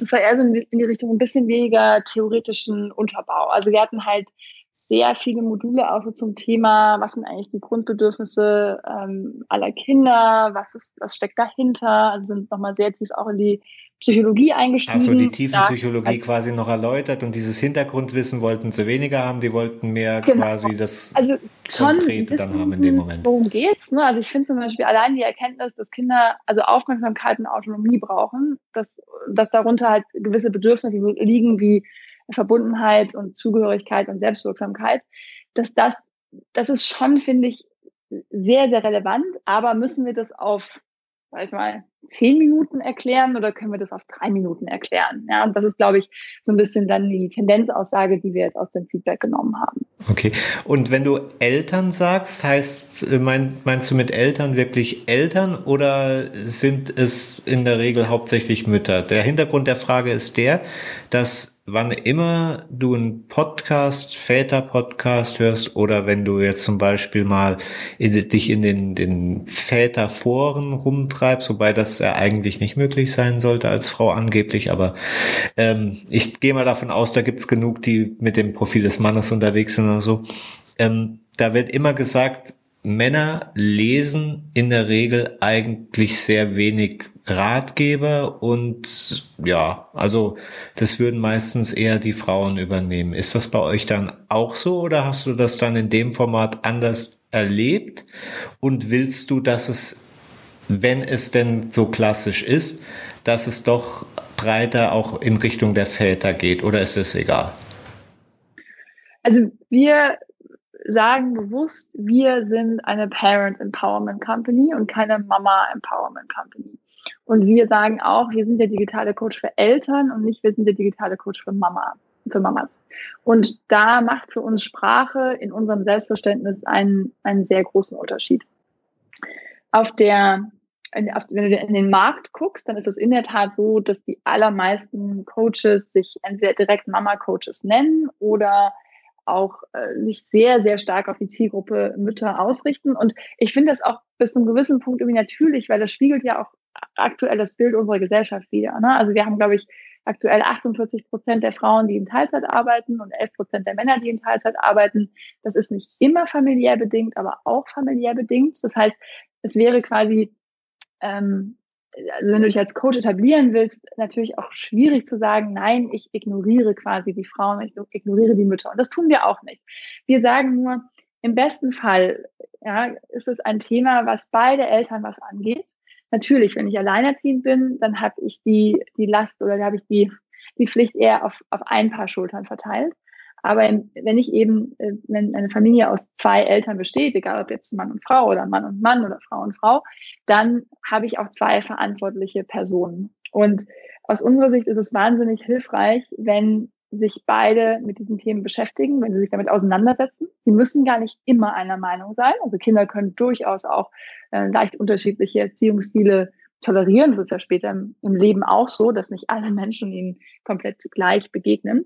es war eher so in die Richtung ein bisschen weniger theoretischen Unterbau. Also wir hatten halt sehr viele Module auch so zum Thema, was sind eigentlich die Grundbedürfnisse ähm, aller Kinder, was ist, was steckt dahinter, also sind nochmal sehr tief auch in die Psychologie eingestiegen. Also die Tiefenpsychologie also, quasi noch erläutert und dieses Hintergrundwissen wollten sie weniger haben, die wollten mehr genau. quasi das also schon Konkrete dann haben in dem Moment. Worum geht's? Ne? Also ich finde zum Beispiel allein die Erkenntnis, dass Kinder also Aufmerksamkeit und Autonomie brauchen, dass, dass darunter halt gewisse Bedürfnisse so liegen wie Verbundenheit und Zugehörigkeit und Selbstwirksamkeit, dass das, das ist schon, finde ich, sehr, sehr relevant, aber müssen wir das auf sag ich mal, zehn Minuten erklären oder können wir das auf drei Minuten erklären? Ja, und das ist, glaube ich, so ein bisschen dann die Tendenzaussage, die wir jetzt aus dem Feedback genommen haben. Okay. Und wenn du Eltern sagst, heißt, äh, mein, meinst du mit Eltern wirklich Eltern oder sind es in der Regel hauptsächlich Mütter? Der Hintergrund der Frage ist der, dass wann immer du einen Podcast, Väter-Podcast hörst oder wenn du jetzt zum Beispiel mal in, dich in den, den Väterforen rumtreibst, wobei das ja eigentlich nicht möglich sein sollte als Frau angeblich, aber ähm, ich gehe mal davon aus, da gibt's genug, die mit dem Profil des Mannes unterwegs sind oder so. Ähm, da wird immer gesagt, Männer lesen in der Regel eigentlich sehr wenig Ratgeber und ja, also das würden meistens eher die Frauen übernehmen. Ist das bei euch dann auch so oder hast du das dann in dem Format anders erlebt und willst du, dass es, wenn es denn so klassisch ist, dass es doch breiter auch in Richtung der Väter geht oder ist es egal? Also wir sagen bewusst, wir sind eine Parent Empowerment Company und keine Mama Empowerment Company. Und wir sagen auch, wir sind der digitale Coach für Eltern und nicht wir sind der digitale Coach für Mama, für Mamas. Und da macht für uns Sprache in unserem Selbstverständnis einen, einen sehr großen Unterschied. Auf der, wenn du in den Markt guckst, dann ist es in der Tat so, dass die allermeisten Coaches sich entweder direkt Mama-Coaches nennen oder auch äh, sich sehr, sehr stark auf die Zielgruppe Mütter ausrichten. Und ich finde das auch bis zu einem gewissen Punkt irgendwie natürlich, weil das spiegelt ja auch aktuell das Bild unserer Gesellschaft wieder. Ne? Also wir haben, glaube ich, aktuell 48 Prozent der Frauen, die in Teilzeit arbeiten und 11 Prozent der Männer, die in Teilzeit arbeiten. Das ist nicht immer familiär bedingt, aber auch familiär bedingt. Das heißt, es wäre quasi ähm, also wenn du dich als Coach etablieren willst, natürlich auch schwierig zu sagen, nein, ich ignoriere quasi die Frauen, ich ignoriere die Mütter. Und das tun wir auch nicht. Wir sagen nur, im besten Fall ja, ist es ein Thema, was beide Eltern was angeht. Natürlich, wenn ich alleinerziehend bin, dann habe ich die, die Last oder habe ich die, die Pflicht eher auf, auf ein paar Schultern verteilt. Aber wenn ich eben, äh, wenn eine Familie aus zwei Eltern besteht, egal ob jetzt Mann und Frau oder Mann und Mann oder Frau und Frau, dann habe ich auch zwei verantwortliche Personen. Und aus unserer Sicht ist es wahnsinnig hilfreich, wenn sich beide mit diesen Themen beschäftigen, wenn sie sich damit auseinandersetzen. Sie müssen gar nicht immer einer Meinung sein. Also Kinder können durchaus auch äh, leicht unterschiedliche Erziehungsstile tolerieren. Das ist ja später im, im Leben auch so, dass nicht alle Menschen ihnen komplett gleich begegnen.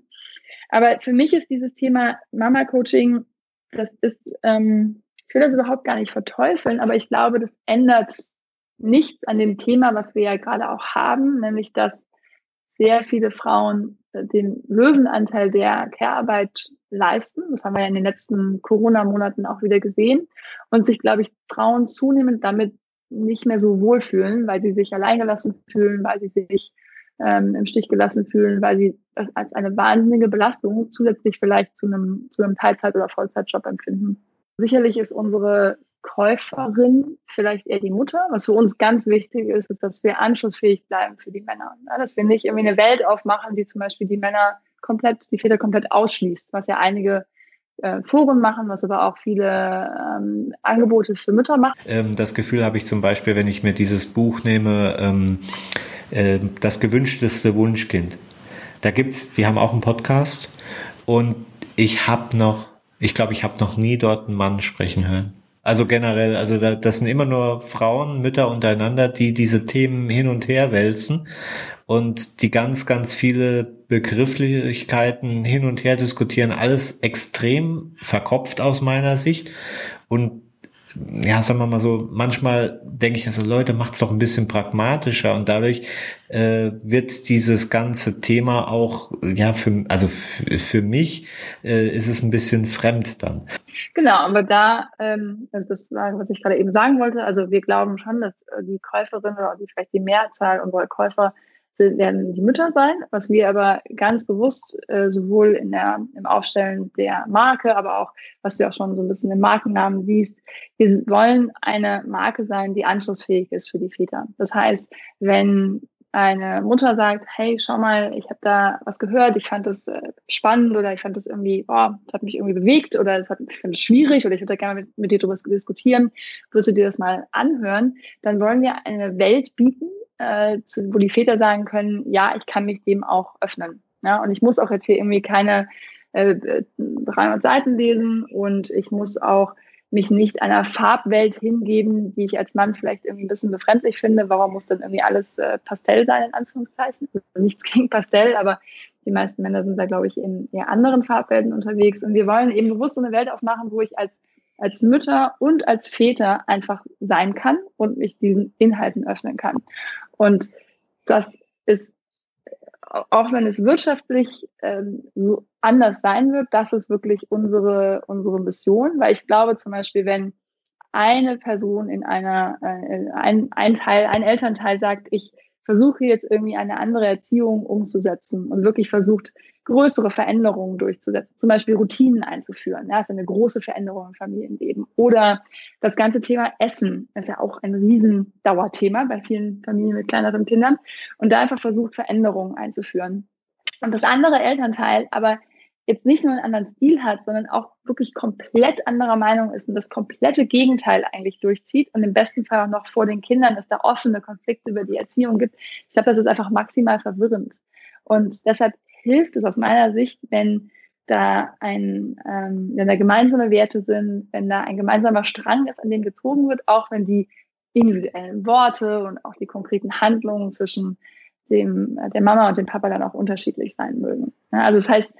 Aber für mich ist dieses Thema Mama-Coaching, das ist, ähm, ich will das überhaupt gar nicht verteufeln, aber ich glaube, das ändert nichts an dem Thema, was wir ja gerade auch haben, nämlich dass sehr viele Frauen äh, den Löwenanteil der Care-Arbeit leisten. Das haben wir ja in den letzten Corona-Monaten auch wieder gesehen. Und sich, glaube ich, Frauen zunehmend damit nicht mehr so wohlfühlen, weil sie sich alleingelassen fühlen, weil sie sich ähm, im Stich gelassen fühlen, weil sie das als eine wahnsinnige Belastung zusätzlich vielleicht zu einem, zu einem Teilzeit- oder Vollzeitjob empfinden. Sicherlich ist unsere Käuferin vielleicht eher die Mutter. Was für uns ganz wichtig ist, ist, dass wir anschlussfähig bleiben für die Männer. Ja, dass wir nicht irgendwie eine Welt aufmachen, die zum Beispiel die Männer komplett, die Väter komplett ausschließt, was ja einige äh, Foren machen, was aber auch viele ähm, Angebote für Mütter macht. Ähm, das Gefühl habe ich zum Beispiel, wenn ich mir dieses Buch nehme, ähm, äh, das gewünschteste Wunschkind. Da gibt's, die haben auch einen Podcast und ich habe noch, ich glaube, ich habe noch nie dort einen Mann sprechen hören. Also generell, also da, das sind immer nur Frauen, Mütter untereinander, die diese Themen hin und her wälzen und die ganz, ganz viele Begrifflichkeiten hin und her diskutieren. Alles extrem verkopft aus meiner Sicht. Und ja, sagen wir mal so, manchmal denke ich also, Leute, macht's doch ein bisschen pragmatischer und dadurch äh, wird dieses ganze Thema auch, ja, für, also für mich äh, ist es ein bisschen fremd dann. Genau, aber da, ähm, das war, was ich gerade eben sagen wollte, also wir glauben schon, dass äh, die Käuferin oder die, vielleicht die Mehrzahl unserer Käufer werden die Mütter sein, was wir aber ganz bewusst äh, sowohl in der, im Aufstellen der Marke, aber auch, was du auch schon so ein bisschen im Markennamen siehst, wir wollen eine Marke sein, die anschlussfähig ist für die Väter. Das heißt, wenn eine Mutter sagt, hey, schau mal, ich habe da was gehört, ich fand das äh, spannend oder ich fand das irgendwie, oh, das hat mich irgendwie bewegt oder das hat, ich finde es schwierig oder ich würde gerne mit, mit dir darüber diskutieren, wirst du dir das mal anhören, dann wollen wir eine Welt bieten, äh, zu, wo die Väter sagen können, ja, ich kann mich dem auch öffnen. Ja, und ich muss auch jetzt hier irgendwie keine äh, 300 Seiten lesen und ich muss auch mich nicht einer Farbwelt hingeben, die ich als Mann vielleicht irgendwie ein bisschen befremdlich finde. Warum muss dann irgendwie alles äh, Pastell sein, in Anführungszeichen? Also nichts gegen Pastell, aber die meisten Männer sind da, glaube ich, in eher anderen Farbwelten unterwegs. Und wir wollen eben bewusst so eine Welt aufmachen, wo ich als als Mütter und als Väter einfach sein kann und mich diesen Inhalten öffnen kann. Und das ist, auch wenn es wirtschaftlich ähm, so anders sein wird, das ist wirklich unsere, unsere Mission, weil ich glaube zum Beispiel, wenn eine Person in einer, äh, ein, ein Teil, ein Elternteil sagt, ich versuche jetzt irgendwie eine andere Erziehung umzusetzen und wirklich versucht, größere Veränderungen durchzusetzen, zum Beispiel Routinen einzuführen. Ja, das ist eine große Veränderung im Familienleben. Oder das ganze Thema Essen ist ja auch ein Riesendauerthema bei vielen Familien mit kleineren Kindern. Und da einfach versucht, Veränderungen einzuführen. Und das andere Elternteil aber jetzt nicht nur einen anderen Stil hat, sondern auch wirklich komplett anderer Meinung ist und das komplette Gegenteil eigentlich durchzieht und im besten Fall auch noch vor den Kindern, dass da offene Konflikte über die Erziehung gibt. Ich glaube, das ist einfach maximal verwirrend. Und deshalb hilft es aus meiner Sicht, wenn da ein, ähm, wenn da gemeinsame Werte sind, wenn da ein gemeinsamer Strang ist, an dem gezogen wird, auch wenn die individuellen Worte und auch die konkreten Handlungen zwischen dem, der Mama und dem Papa dann auch unterschiedlich sein mögen. Also das heißt,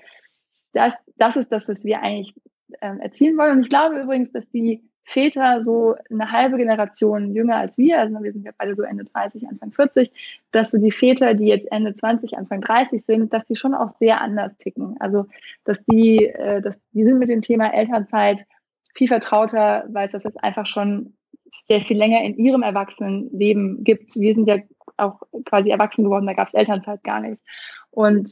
das, das ist das, was wir eigentlich ähm, erzielen wollen. Und ich glaube übrigens, dass die Väter so eine halbe Generation jünger als wir, also wir sind ja beide so Ende 30, Anfang 40, dass so die Väter, die jetzt Ende 20, Anfang 30 sind, dass die schon auch sehr anders ticken. Also dass die, äh, dass die sind mit dem Thema Elternzeit viel vertrauter, weil es das jetzt einfach schon sehr viel länger in ihrem Erwachsenenleben gibt. Wir sind ja auch quasi erwachsen geworden, da gab es Elternzeit gar nicht. Und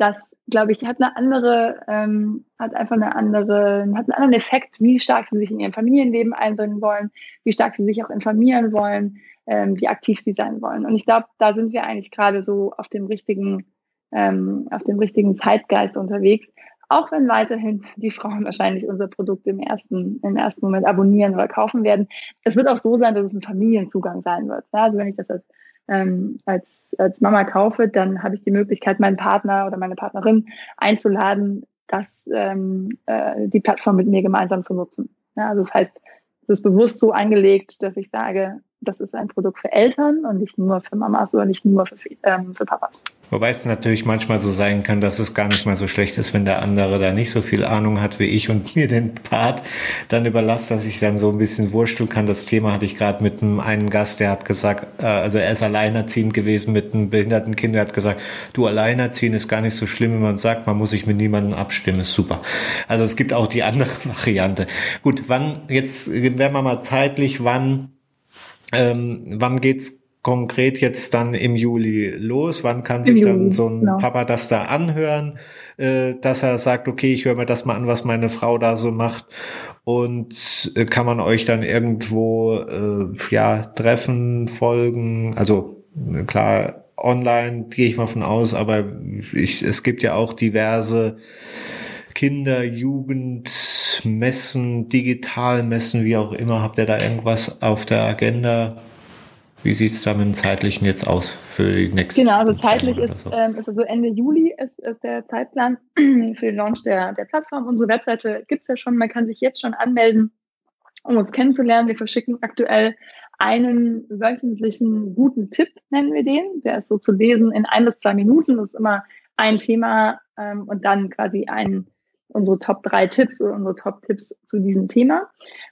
das, glaube ich, hat eine andere, ähm, hat einfach eine andere, hat einen anderen Effekt, wie stark sie sich in ihrem Familienleben einbringen wollen, wie stark sie sich auch informieren wollen, ähm, wie aktiv sie sein wollen. Und ich glaube, da sind wir eigentlich gerade so auf dem richtigen, ähm, auf dem richtigen Zeitgeist unterwegs. Auch wenn weiterhin die Frauen wahrscheinlich unser Produkt im ersten, im ersten Moment abonnieren oder kaufen werden. Es wird auch so sein, dass es ein Familienzugang sein wird. Ja, also wenn ich das als, ähm, als, als Mama kaufe, dann habe ich die Möglichkeit, meinen Partner oder meine Partnerin einzuladen, das, ähm, äh, die Plattform mit mir gemeinsam zu nutzen. Ja, also das heißt, es ist bewusst so angelegt, dass ich sage, das ist ein Produkt für Eltern und nicht nur für Mamas oder nicht nur für, ähm, für Papas. Wobei es natürlich manchmal so sein kann, dass es gar nicht mal so schlecht ist, wenn der andere da nicht so viel Ahnung hat wie ich und <laughs> mir den Part dann überlasst, dass ich dann so ein bisschen wursteln kann. Das Thema hatte ich gerade mit einem einen Gast, der hat gesagt, äh, also er ist alleinerziehend gewesen mit einem behinderten Kind, der hat gesagt, du alleinerziehen ist gar nicht so schlimm, wie man sagt, man muss sich mit niemandem abstimmen, ist super. Also es gibt auch die <laughs> andere Variante. Gut, wann, jetzt werden wir mal zeitlich, wann ähm, wann geht's konkret jetzt dann im Juli los? Wann kann sich dann so ein genau. Papa das da anhören, äh, dass er sagt, okay, ich höre mir das mal an, was meine Frau da so macht? Und äh, kann man euch dann irgendwo äh, ja treffen, folgen? Also klar, online gehe ich mal von aus, aber ich, es gibt ja auch diverse Kinder, Jugend, Messen, Digitalmessen, wie auch immer. Habt ihr da irgendwas auf der Agenda? Wie sieht es da mit dem zeitlichen jetzt aus für die nächste Genau, also zeitlich ist, so? ähm, ist also Ende Juli ist, ist der Zeitplan <clears throat> für den Launch der, der Plattform. Unsere Webseite gibt es ja schon, man kann sich jetzt schon anmelden, um uns kennenzulernen. Wir verschicken aktuell einen wöchentlichen guten Tipp, nennen wir den. Der ist so zu lesen in ein bis zwei Minuten. Das ist immer ein Thema ähm, und dann quasi ein unsere Top 3 Tipps oder unsere Top Tipps zu diesem Thema.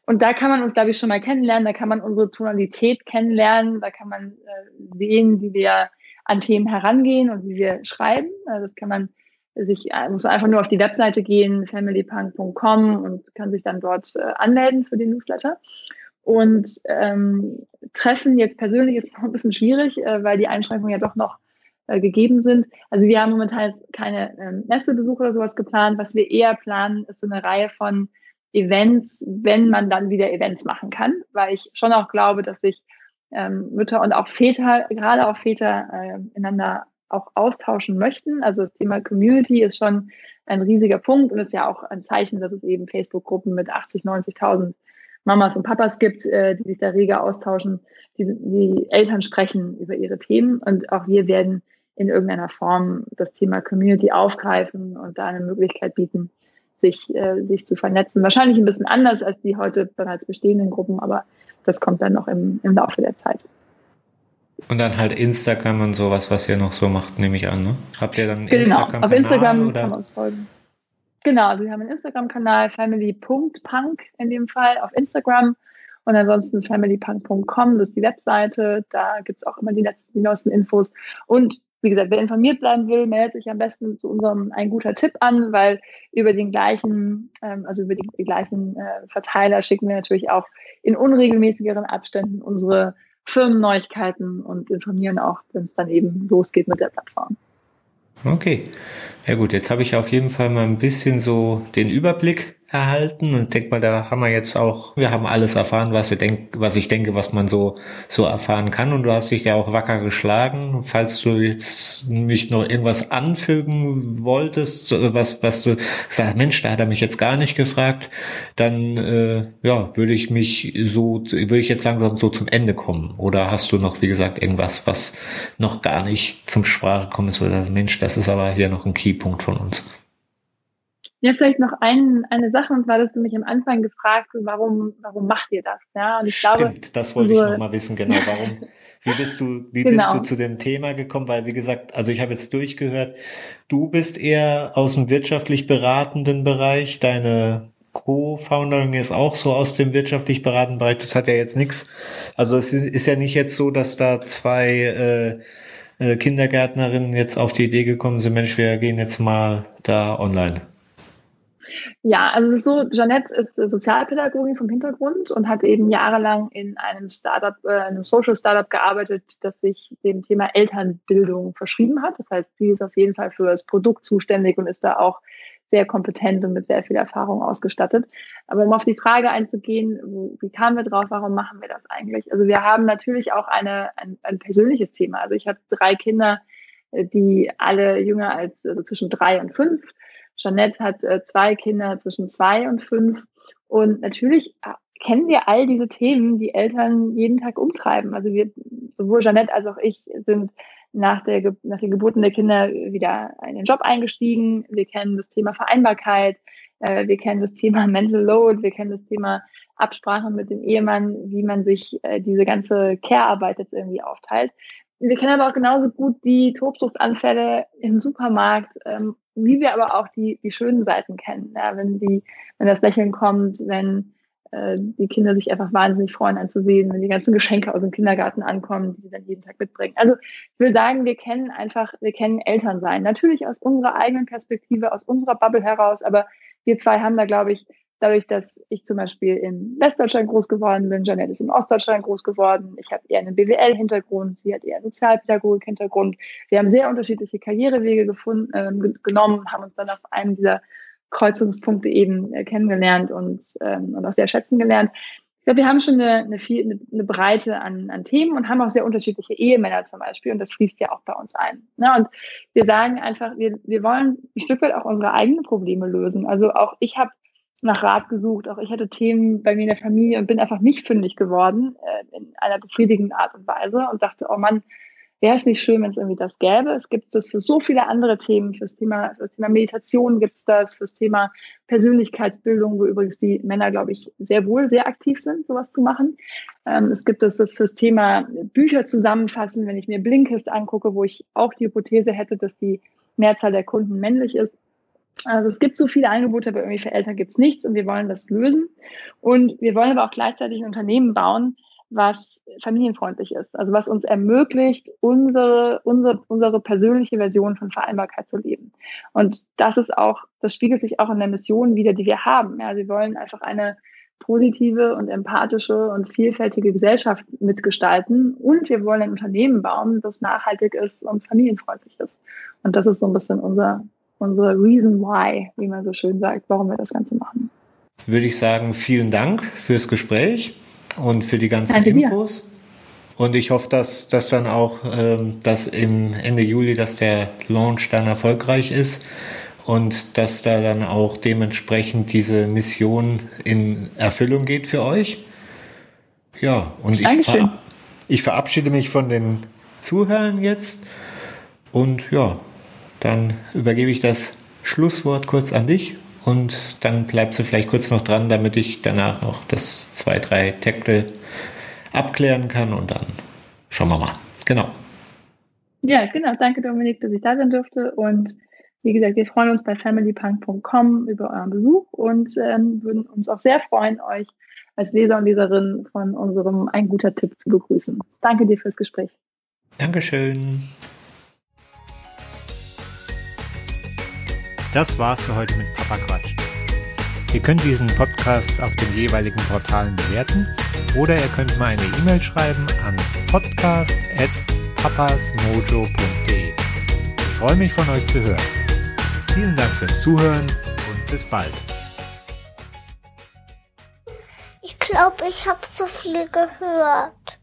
Und da kann man uns, glaube ich, schon mal kennenlernen. Da kann man unsere Tonalität kennenlernen. Da kann man äh, sehen, wie wir an Themen herangehen und wie wir schreiben. Also das kann man sich, äh, muss man einfach nur auf die Webseite gehen, familypunk.com und kann sich dann dort äh, anmelden für den Newsletter. Und ähm, Treffen jetzt persönlich ist noch ein bisschen schwierig, äh, weil die Einschränkungen ja doch noch äh, gegeben sind. Also wir haben momentan keine ähm, Messebesuche oder sowas geplant. Was wir eher planen, ist so eine Reihe von Events, wenn man dann wieder Events machen kann, weil ich schon auch glaube, dass sich ähm, Mütter und auch Väter, gerade auch Väter, äh, einander auch austauschen möchten. Also das Thema Community ist schon ein riesiger Punkt und ist ja auch ein Zeichen, dass es eben Facebook-Gruppen mit 80, 90.000 Mamas und Papas gibt, äh, die sich da rege austauschen, die, die Eltern sprechen über ihre Themen und auch wir werden in irgendeiner Form das Thema Community aufgreifen und da eine Möglichkeit bieten, sich, äh, sich zu vernetzen. Wahrscheinlich ein bisschen anders als die heute bereits bestehenden Gruppen, aber das kommt dann noch im, im Laufe der Zeit. Und dann halt Instagram und sowas, was ihr noch so macht, nehme ich an. Ne? Habt ihr dann genau, Instagram auf Instagram oder? kann man uns folgen. Genau, also wir haben einen Instagram-Kanal, family.punk in dem Fall auf Instagram und ansonsten familypunk.com, das ist die Webseite, da gibt es auch immer die, letzten, die neuesten Infos. Und wie gesagt, wer informiert bleiben will, meldet sich am besten zu unserem ein guter Tipp an, weil über den gleichen, ähm, also über die, gleichen äh, Verteiler schicken wir natürlich auch in unregelmäßigeren Abständen unsere Firmenneuigkeiten und informieren auch, wenn es dann eben losgeht mit der Plattform. Okay. Ja gut, jetzt habe ich auf jeden Fall mal ein bisschen so den Überblick erhalten und denk mal, da haben wir jetzt auch, wir haben alles erfahren, was wir denk, was ich denke, was man so, so erfahren kann und du hast dich ja auch wacker geschlagen. Falls du jetzt nicht noch irgendwas anfügen wolltest, was, was du gesagt Mensch, da hat er mich jetzt gar nicht gefragt, dann, äh, ja, würde ich mich so, würde ich jetzt langsam so zum Ende kommen. Oder hast du noch, wie gesagt, irgendwas, was noch gar nicht zum Sprache kommen ist, wo du sagst, Mensch, das ist aber hier noch ein Keypunkt von uns? Ja, vielleicht noch ein, eine Sache, und zwar, dass du mich am Anfang gefragt hast, warum, warum macht ihr das? Ja, und ich Stimmt, glaube, das wollte ich noch mal wissen, genau, warum. Wie bist du, wie genau. bist du zu dem Thema gekommen? Weil, wie gesagt, also ich habe jetzt durchgehört, du bist eher aus dem wirtschaftlich beratenden Bereich, deine Co-Founderin ist auch so aus dem wirtschaftlich beratenden Bereich. Das hat ja jetzt nichts. Also es ist, ist ja nicht jetzt so, dass da zwei äh, äh, Kindergärtnerinnen jetzt auf die Idee gekommen sind, Mensch, wir gehen jetzt mal da online. Ja, also es ist so, Jeanette ist Sozialpädagogin vom Hintergrund und hat eben jahrelang in einem Startup, äh, einem Social Startup gearbeitet, das sich dem Thema Elternbildung verschrieben hat. Das heißt, sie ist auf jeden Fall für das Produkt zuständig und ist da auch sehr kompetent und mit sehr viel Erfahrung ausgestattet. Aber um auf die Frage einzugehen, wie kamen wir drauf, warum machen wir das eigentlich? Also wir haben natürlich auch eine, ein, ein persönliches Thema. Also ich habe drei Kinder, äh, die alle jünger als also zwischen drei und fünf. Jeanette hat äh, zwei Kinder zwischen zwei und fünf. Und natürlich äh, kennen wir all diese Themen, die Eltern jeden Tag umtreiben. Also wir, sowohl Jeanette als auch ich sind nach, der, nach den Geburten der Kinder wieder in den Job eingestiegen. Wir kennen das Thema Vereinbarkeit, äh, wir kennen das Thema <laughs> Mental Load, wir kennen das Thema Absprache mit dem Ehemann, wie man sich äh, diese ganze Care-Arbeit jetzt irgendwie aufteilt. Wir kennen aber auch genauso gut die Tobsuchtsanfälle im Supermarkt, ähm, wie wir aber auch die, die schönen Seiten kennen. Ja, wenn die, wenn das Lächeln kommt, wenn äh, die Kinder sich einfach wahnsinnig freuen anzusehen, wenn die ganzen Geschenke aus dem Kindergarten ankommen, die sie dann jeden Tag mitbringen. Also ich will sagen, wir kennen einfach, wir kennen Elternsein. Natürlich aus unserer eigenen Perspektive, aus unserer Bubble heraus, aber wir zwei haben da, glaube ich, dadurch, dass ich zum Beispiel in Westdeutschland groß geworden bin, Janette ist in Ostdeutschland groß geworden, ich habe eher einen BWL-Hintergrund, sie hat eher einen Sozialpädagogik-Hintergrund. Wir haben sehr unterschiedliche Karrierewege gefunden, äh, genommen, haben uns dann auf einem dieser Kreuzungspunkte eben äh, kennengelernt und, ähm, und auch sehr schätzen gelernt. Ich glaube, wir haben schon eine, eine, viel, eine, Breite an, an Themen und haben auch sehr unterschiedliche Ehemänner zum Beispiel und das fließt ja auch bei uns ein. Ne? Und wir sagen einfach, wir, wir wollen ein Stück weit auch unsere eigenen Probleme lösen. Also auch ich habe nach Rat gesucht, auch ich hatte Themen bei mir in der Familie und bin einfach nicht fündig geworden äh, in einer befriedigenden Art und Weise und dachte, oh Mann, wäre es nicht schön, wenn es irgendwie das gäbe. Es gibt das für so viele andere Themen. Fürs Thema, fürs Thema Meditation gibt es das, fürs Thema Persönlichkeitsbildung, wo übrigens die Männer, glaube ich, sehr wohl sehr aktiv sind, sowas zu machen. Ähm, es gibt das, das fürs Thema Bücher zusammenfassen, wenn ich mir Blinkist angucke, wo ich auch die Hypothese hätte, dass die Mehrzahl der Kunden männlich ist. Also es gibt so viele Angebote, aber irgendwie für Eltern gibt es nichts und wir wollen das lösen. Und wir wollen aber auch gleichzeitig ein Unternehmen bauen, was familienfreundlich ist, also was uns ermöglicht, unsere, unsere, unsere persönliche Version von Vereinbarkeit zu leben. Und das ist auch, das spiegelt sich auch in der Mission wieder, die wir haben. Ja, wir wollen einfach eine positive und empathische und vielfältige Gesellschaft mitgestalten und wir wollen ein Unternehmen bauen, das nachhaltig ist und familienfreundlich ist. Und das ist so ein bisschen unser, unsere Reason why, wie man so schön sagt, warum wir das Ganze machen. Würde ich sagen, vielen Dank fürs Gespräch und für die ganzen Danke Infos. Dir. Und ich hoffe, dass, dass dann auch, ähm, dass im Ende Juli, dass der Launch dann erfolgreich ist und dass da dann auch dementsprechend diese Mission in Erfüllung geht für euch. Ja, und ich, ver ich verabschiede mich von den Zuhörern jetzt und ja, dann übergebe ich das Schlusswort kurz an dich und dann bleibst du vielleicht kurz noch dran, damit ich danach noch das zwei, drei Tackle abklären kann und dann schauen wir mal. Genau. Ja, genau. Danke, Dominik, dass ich da sein durfte. Und wie gesagt, wir freuen uns bei familypunk.com über euren Besuch und ähm, würden uns auch sehr freuen, euch als Leser und Leserin von unserem Ein guter Tipp zu begrüßen. Danke dir fürs Gespräch. Dankeschön. Das war's für heute mit Papa Quatsch. Ihr könnt diesen Podcast auf den jeweiligen Portalen bewerten oder ihr könnt mir eine E-Mail schreiben an podcast.papasmojo.de. Ich freue mich von euch zu hören. Vielen Dank fürs Zuhören und bis bald. Ich glaube, ich habe zu viel gehört.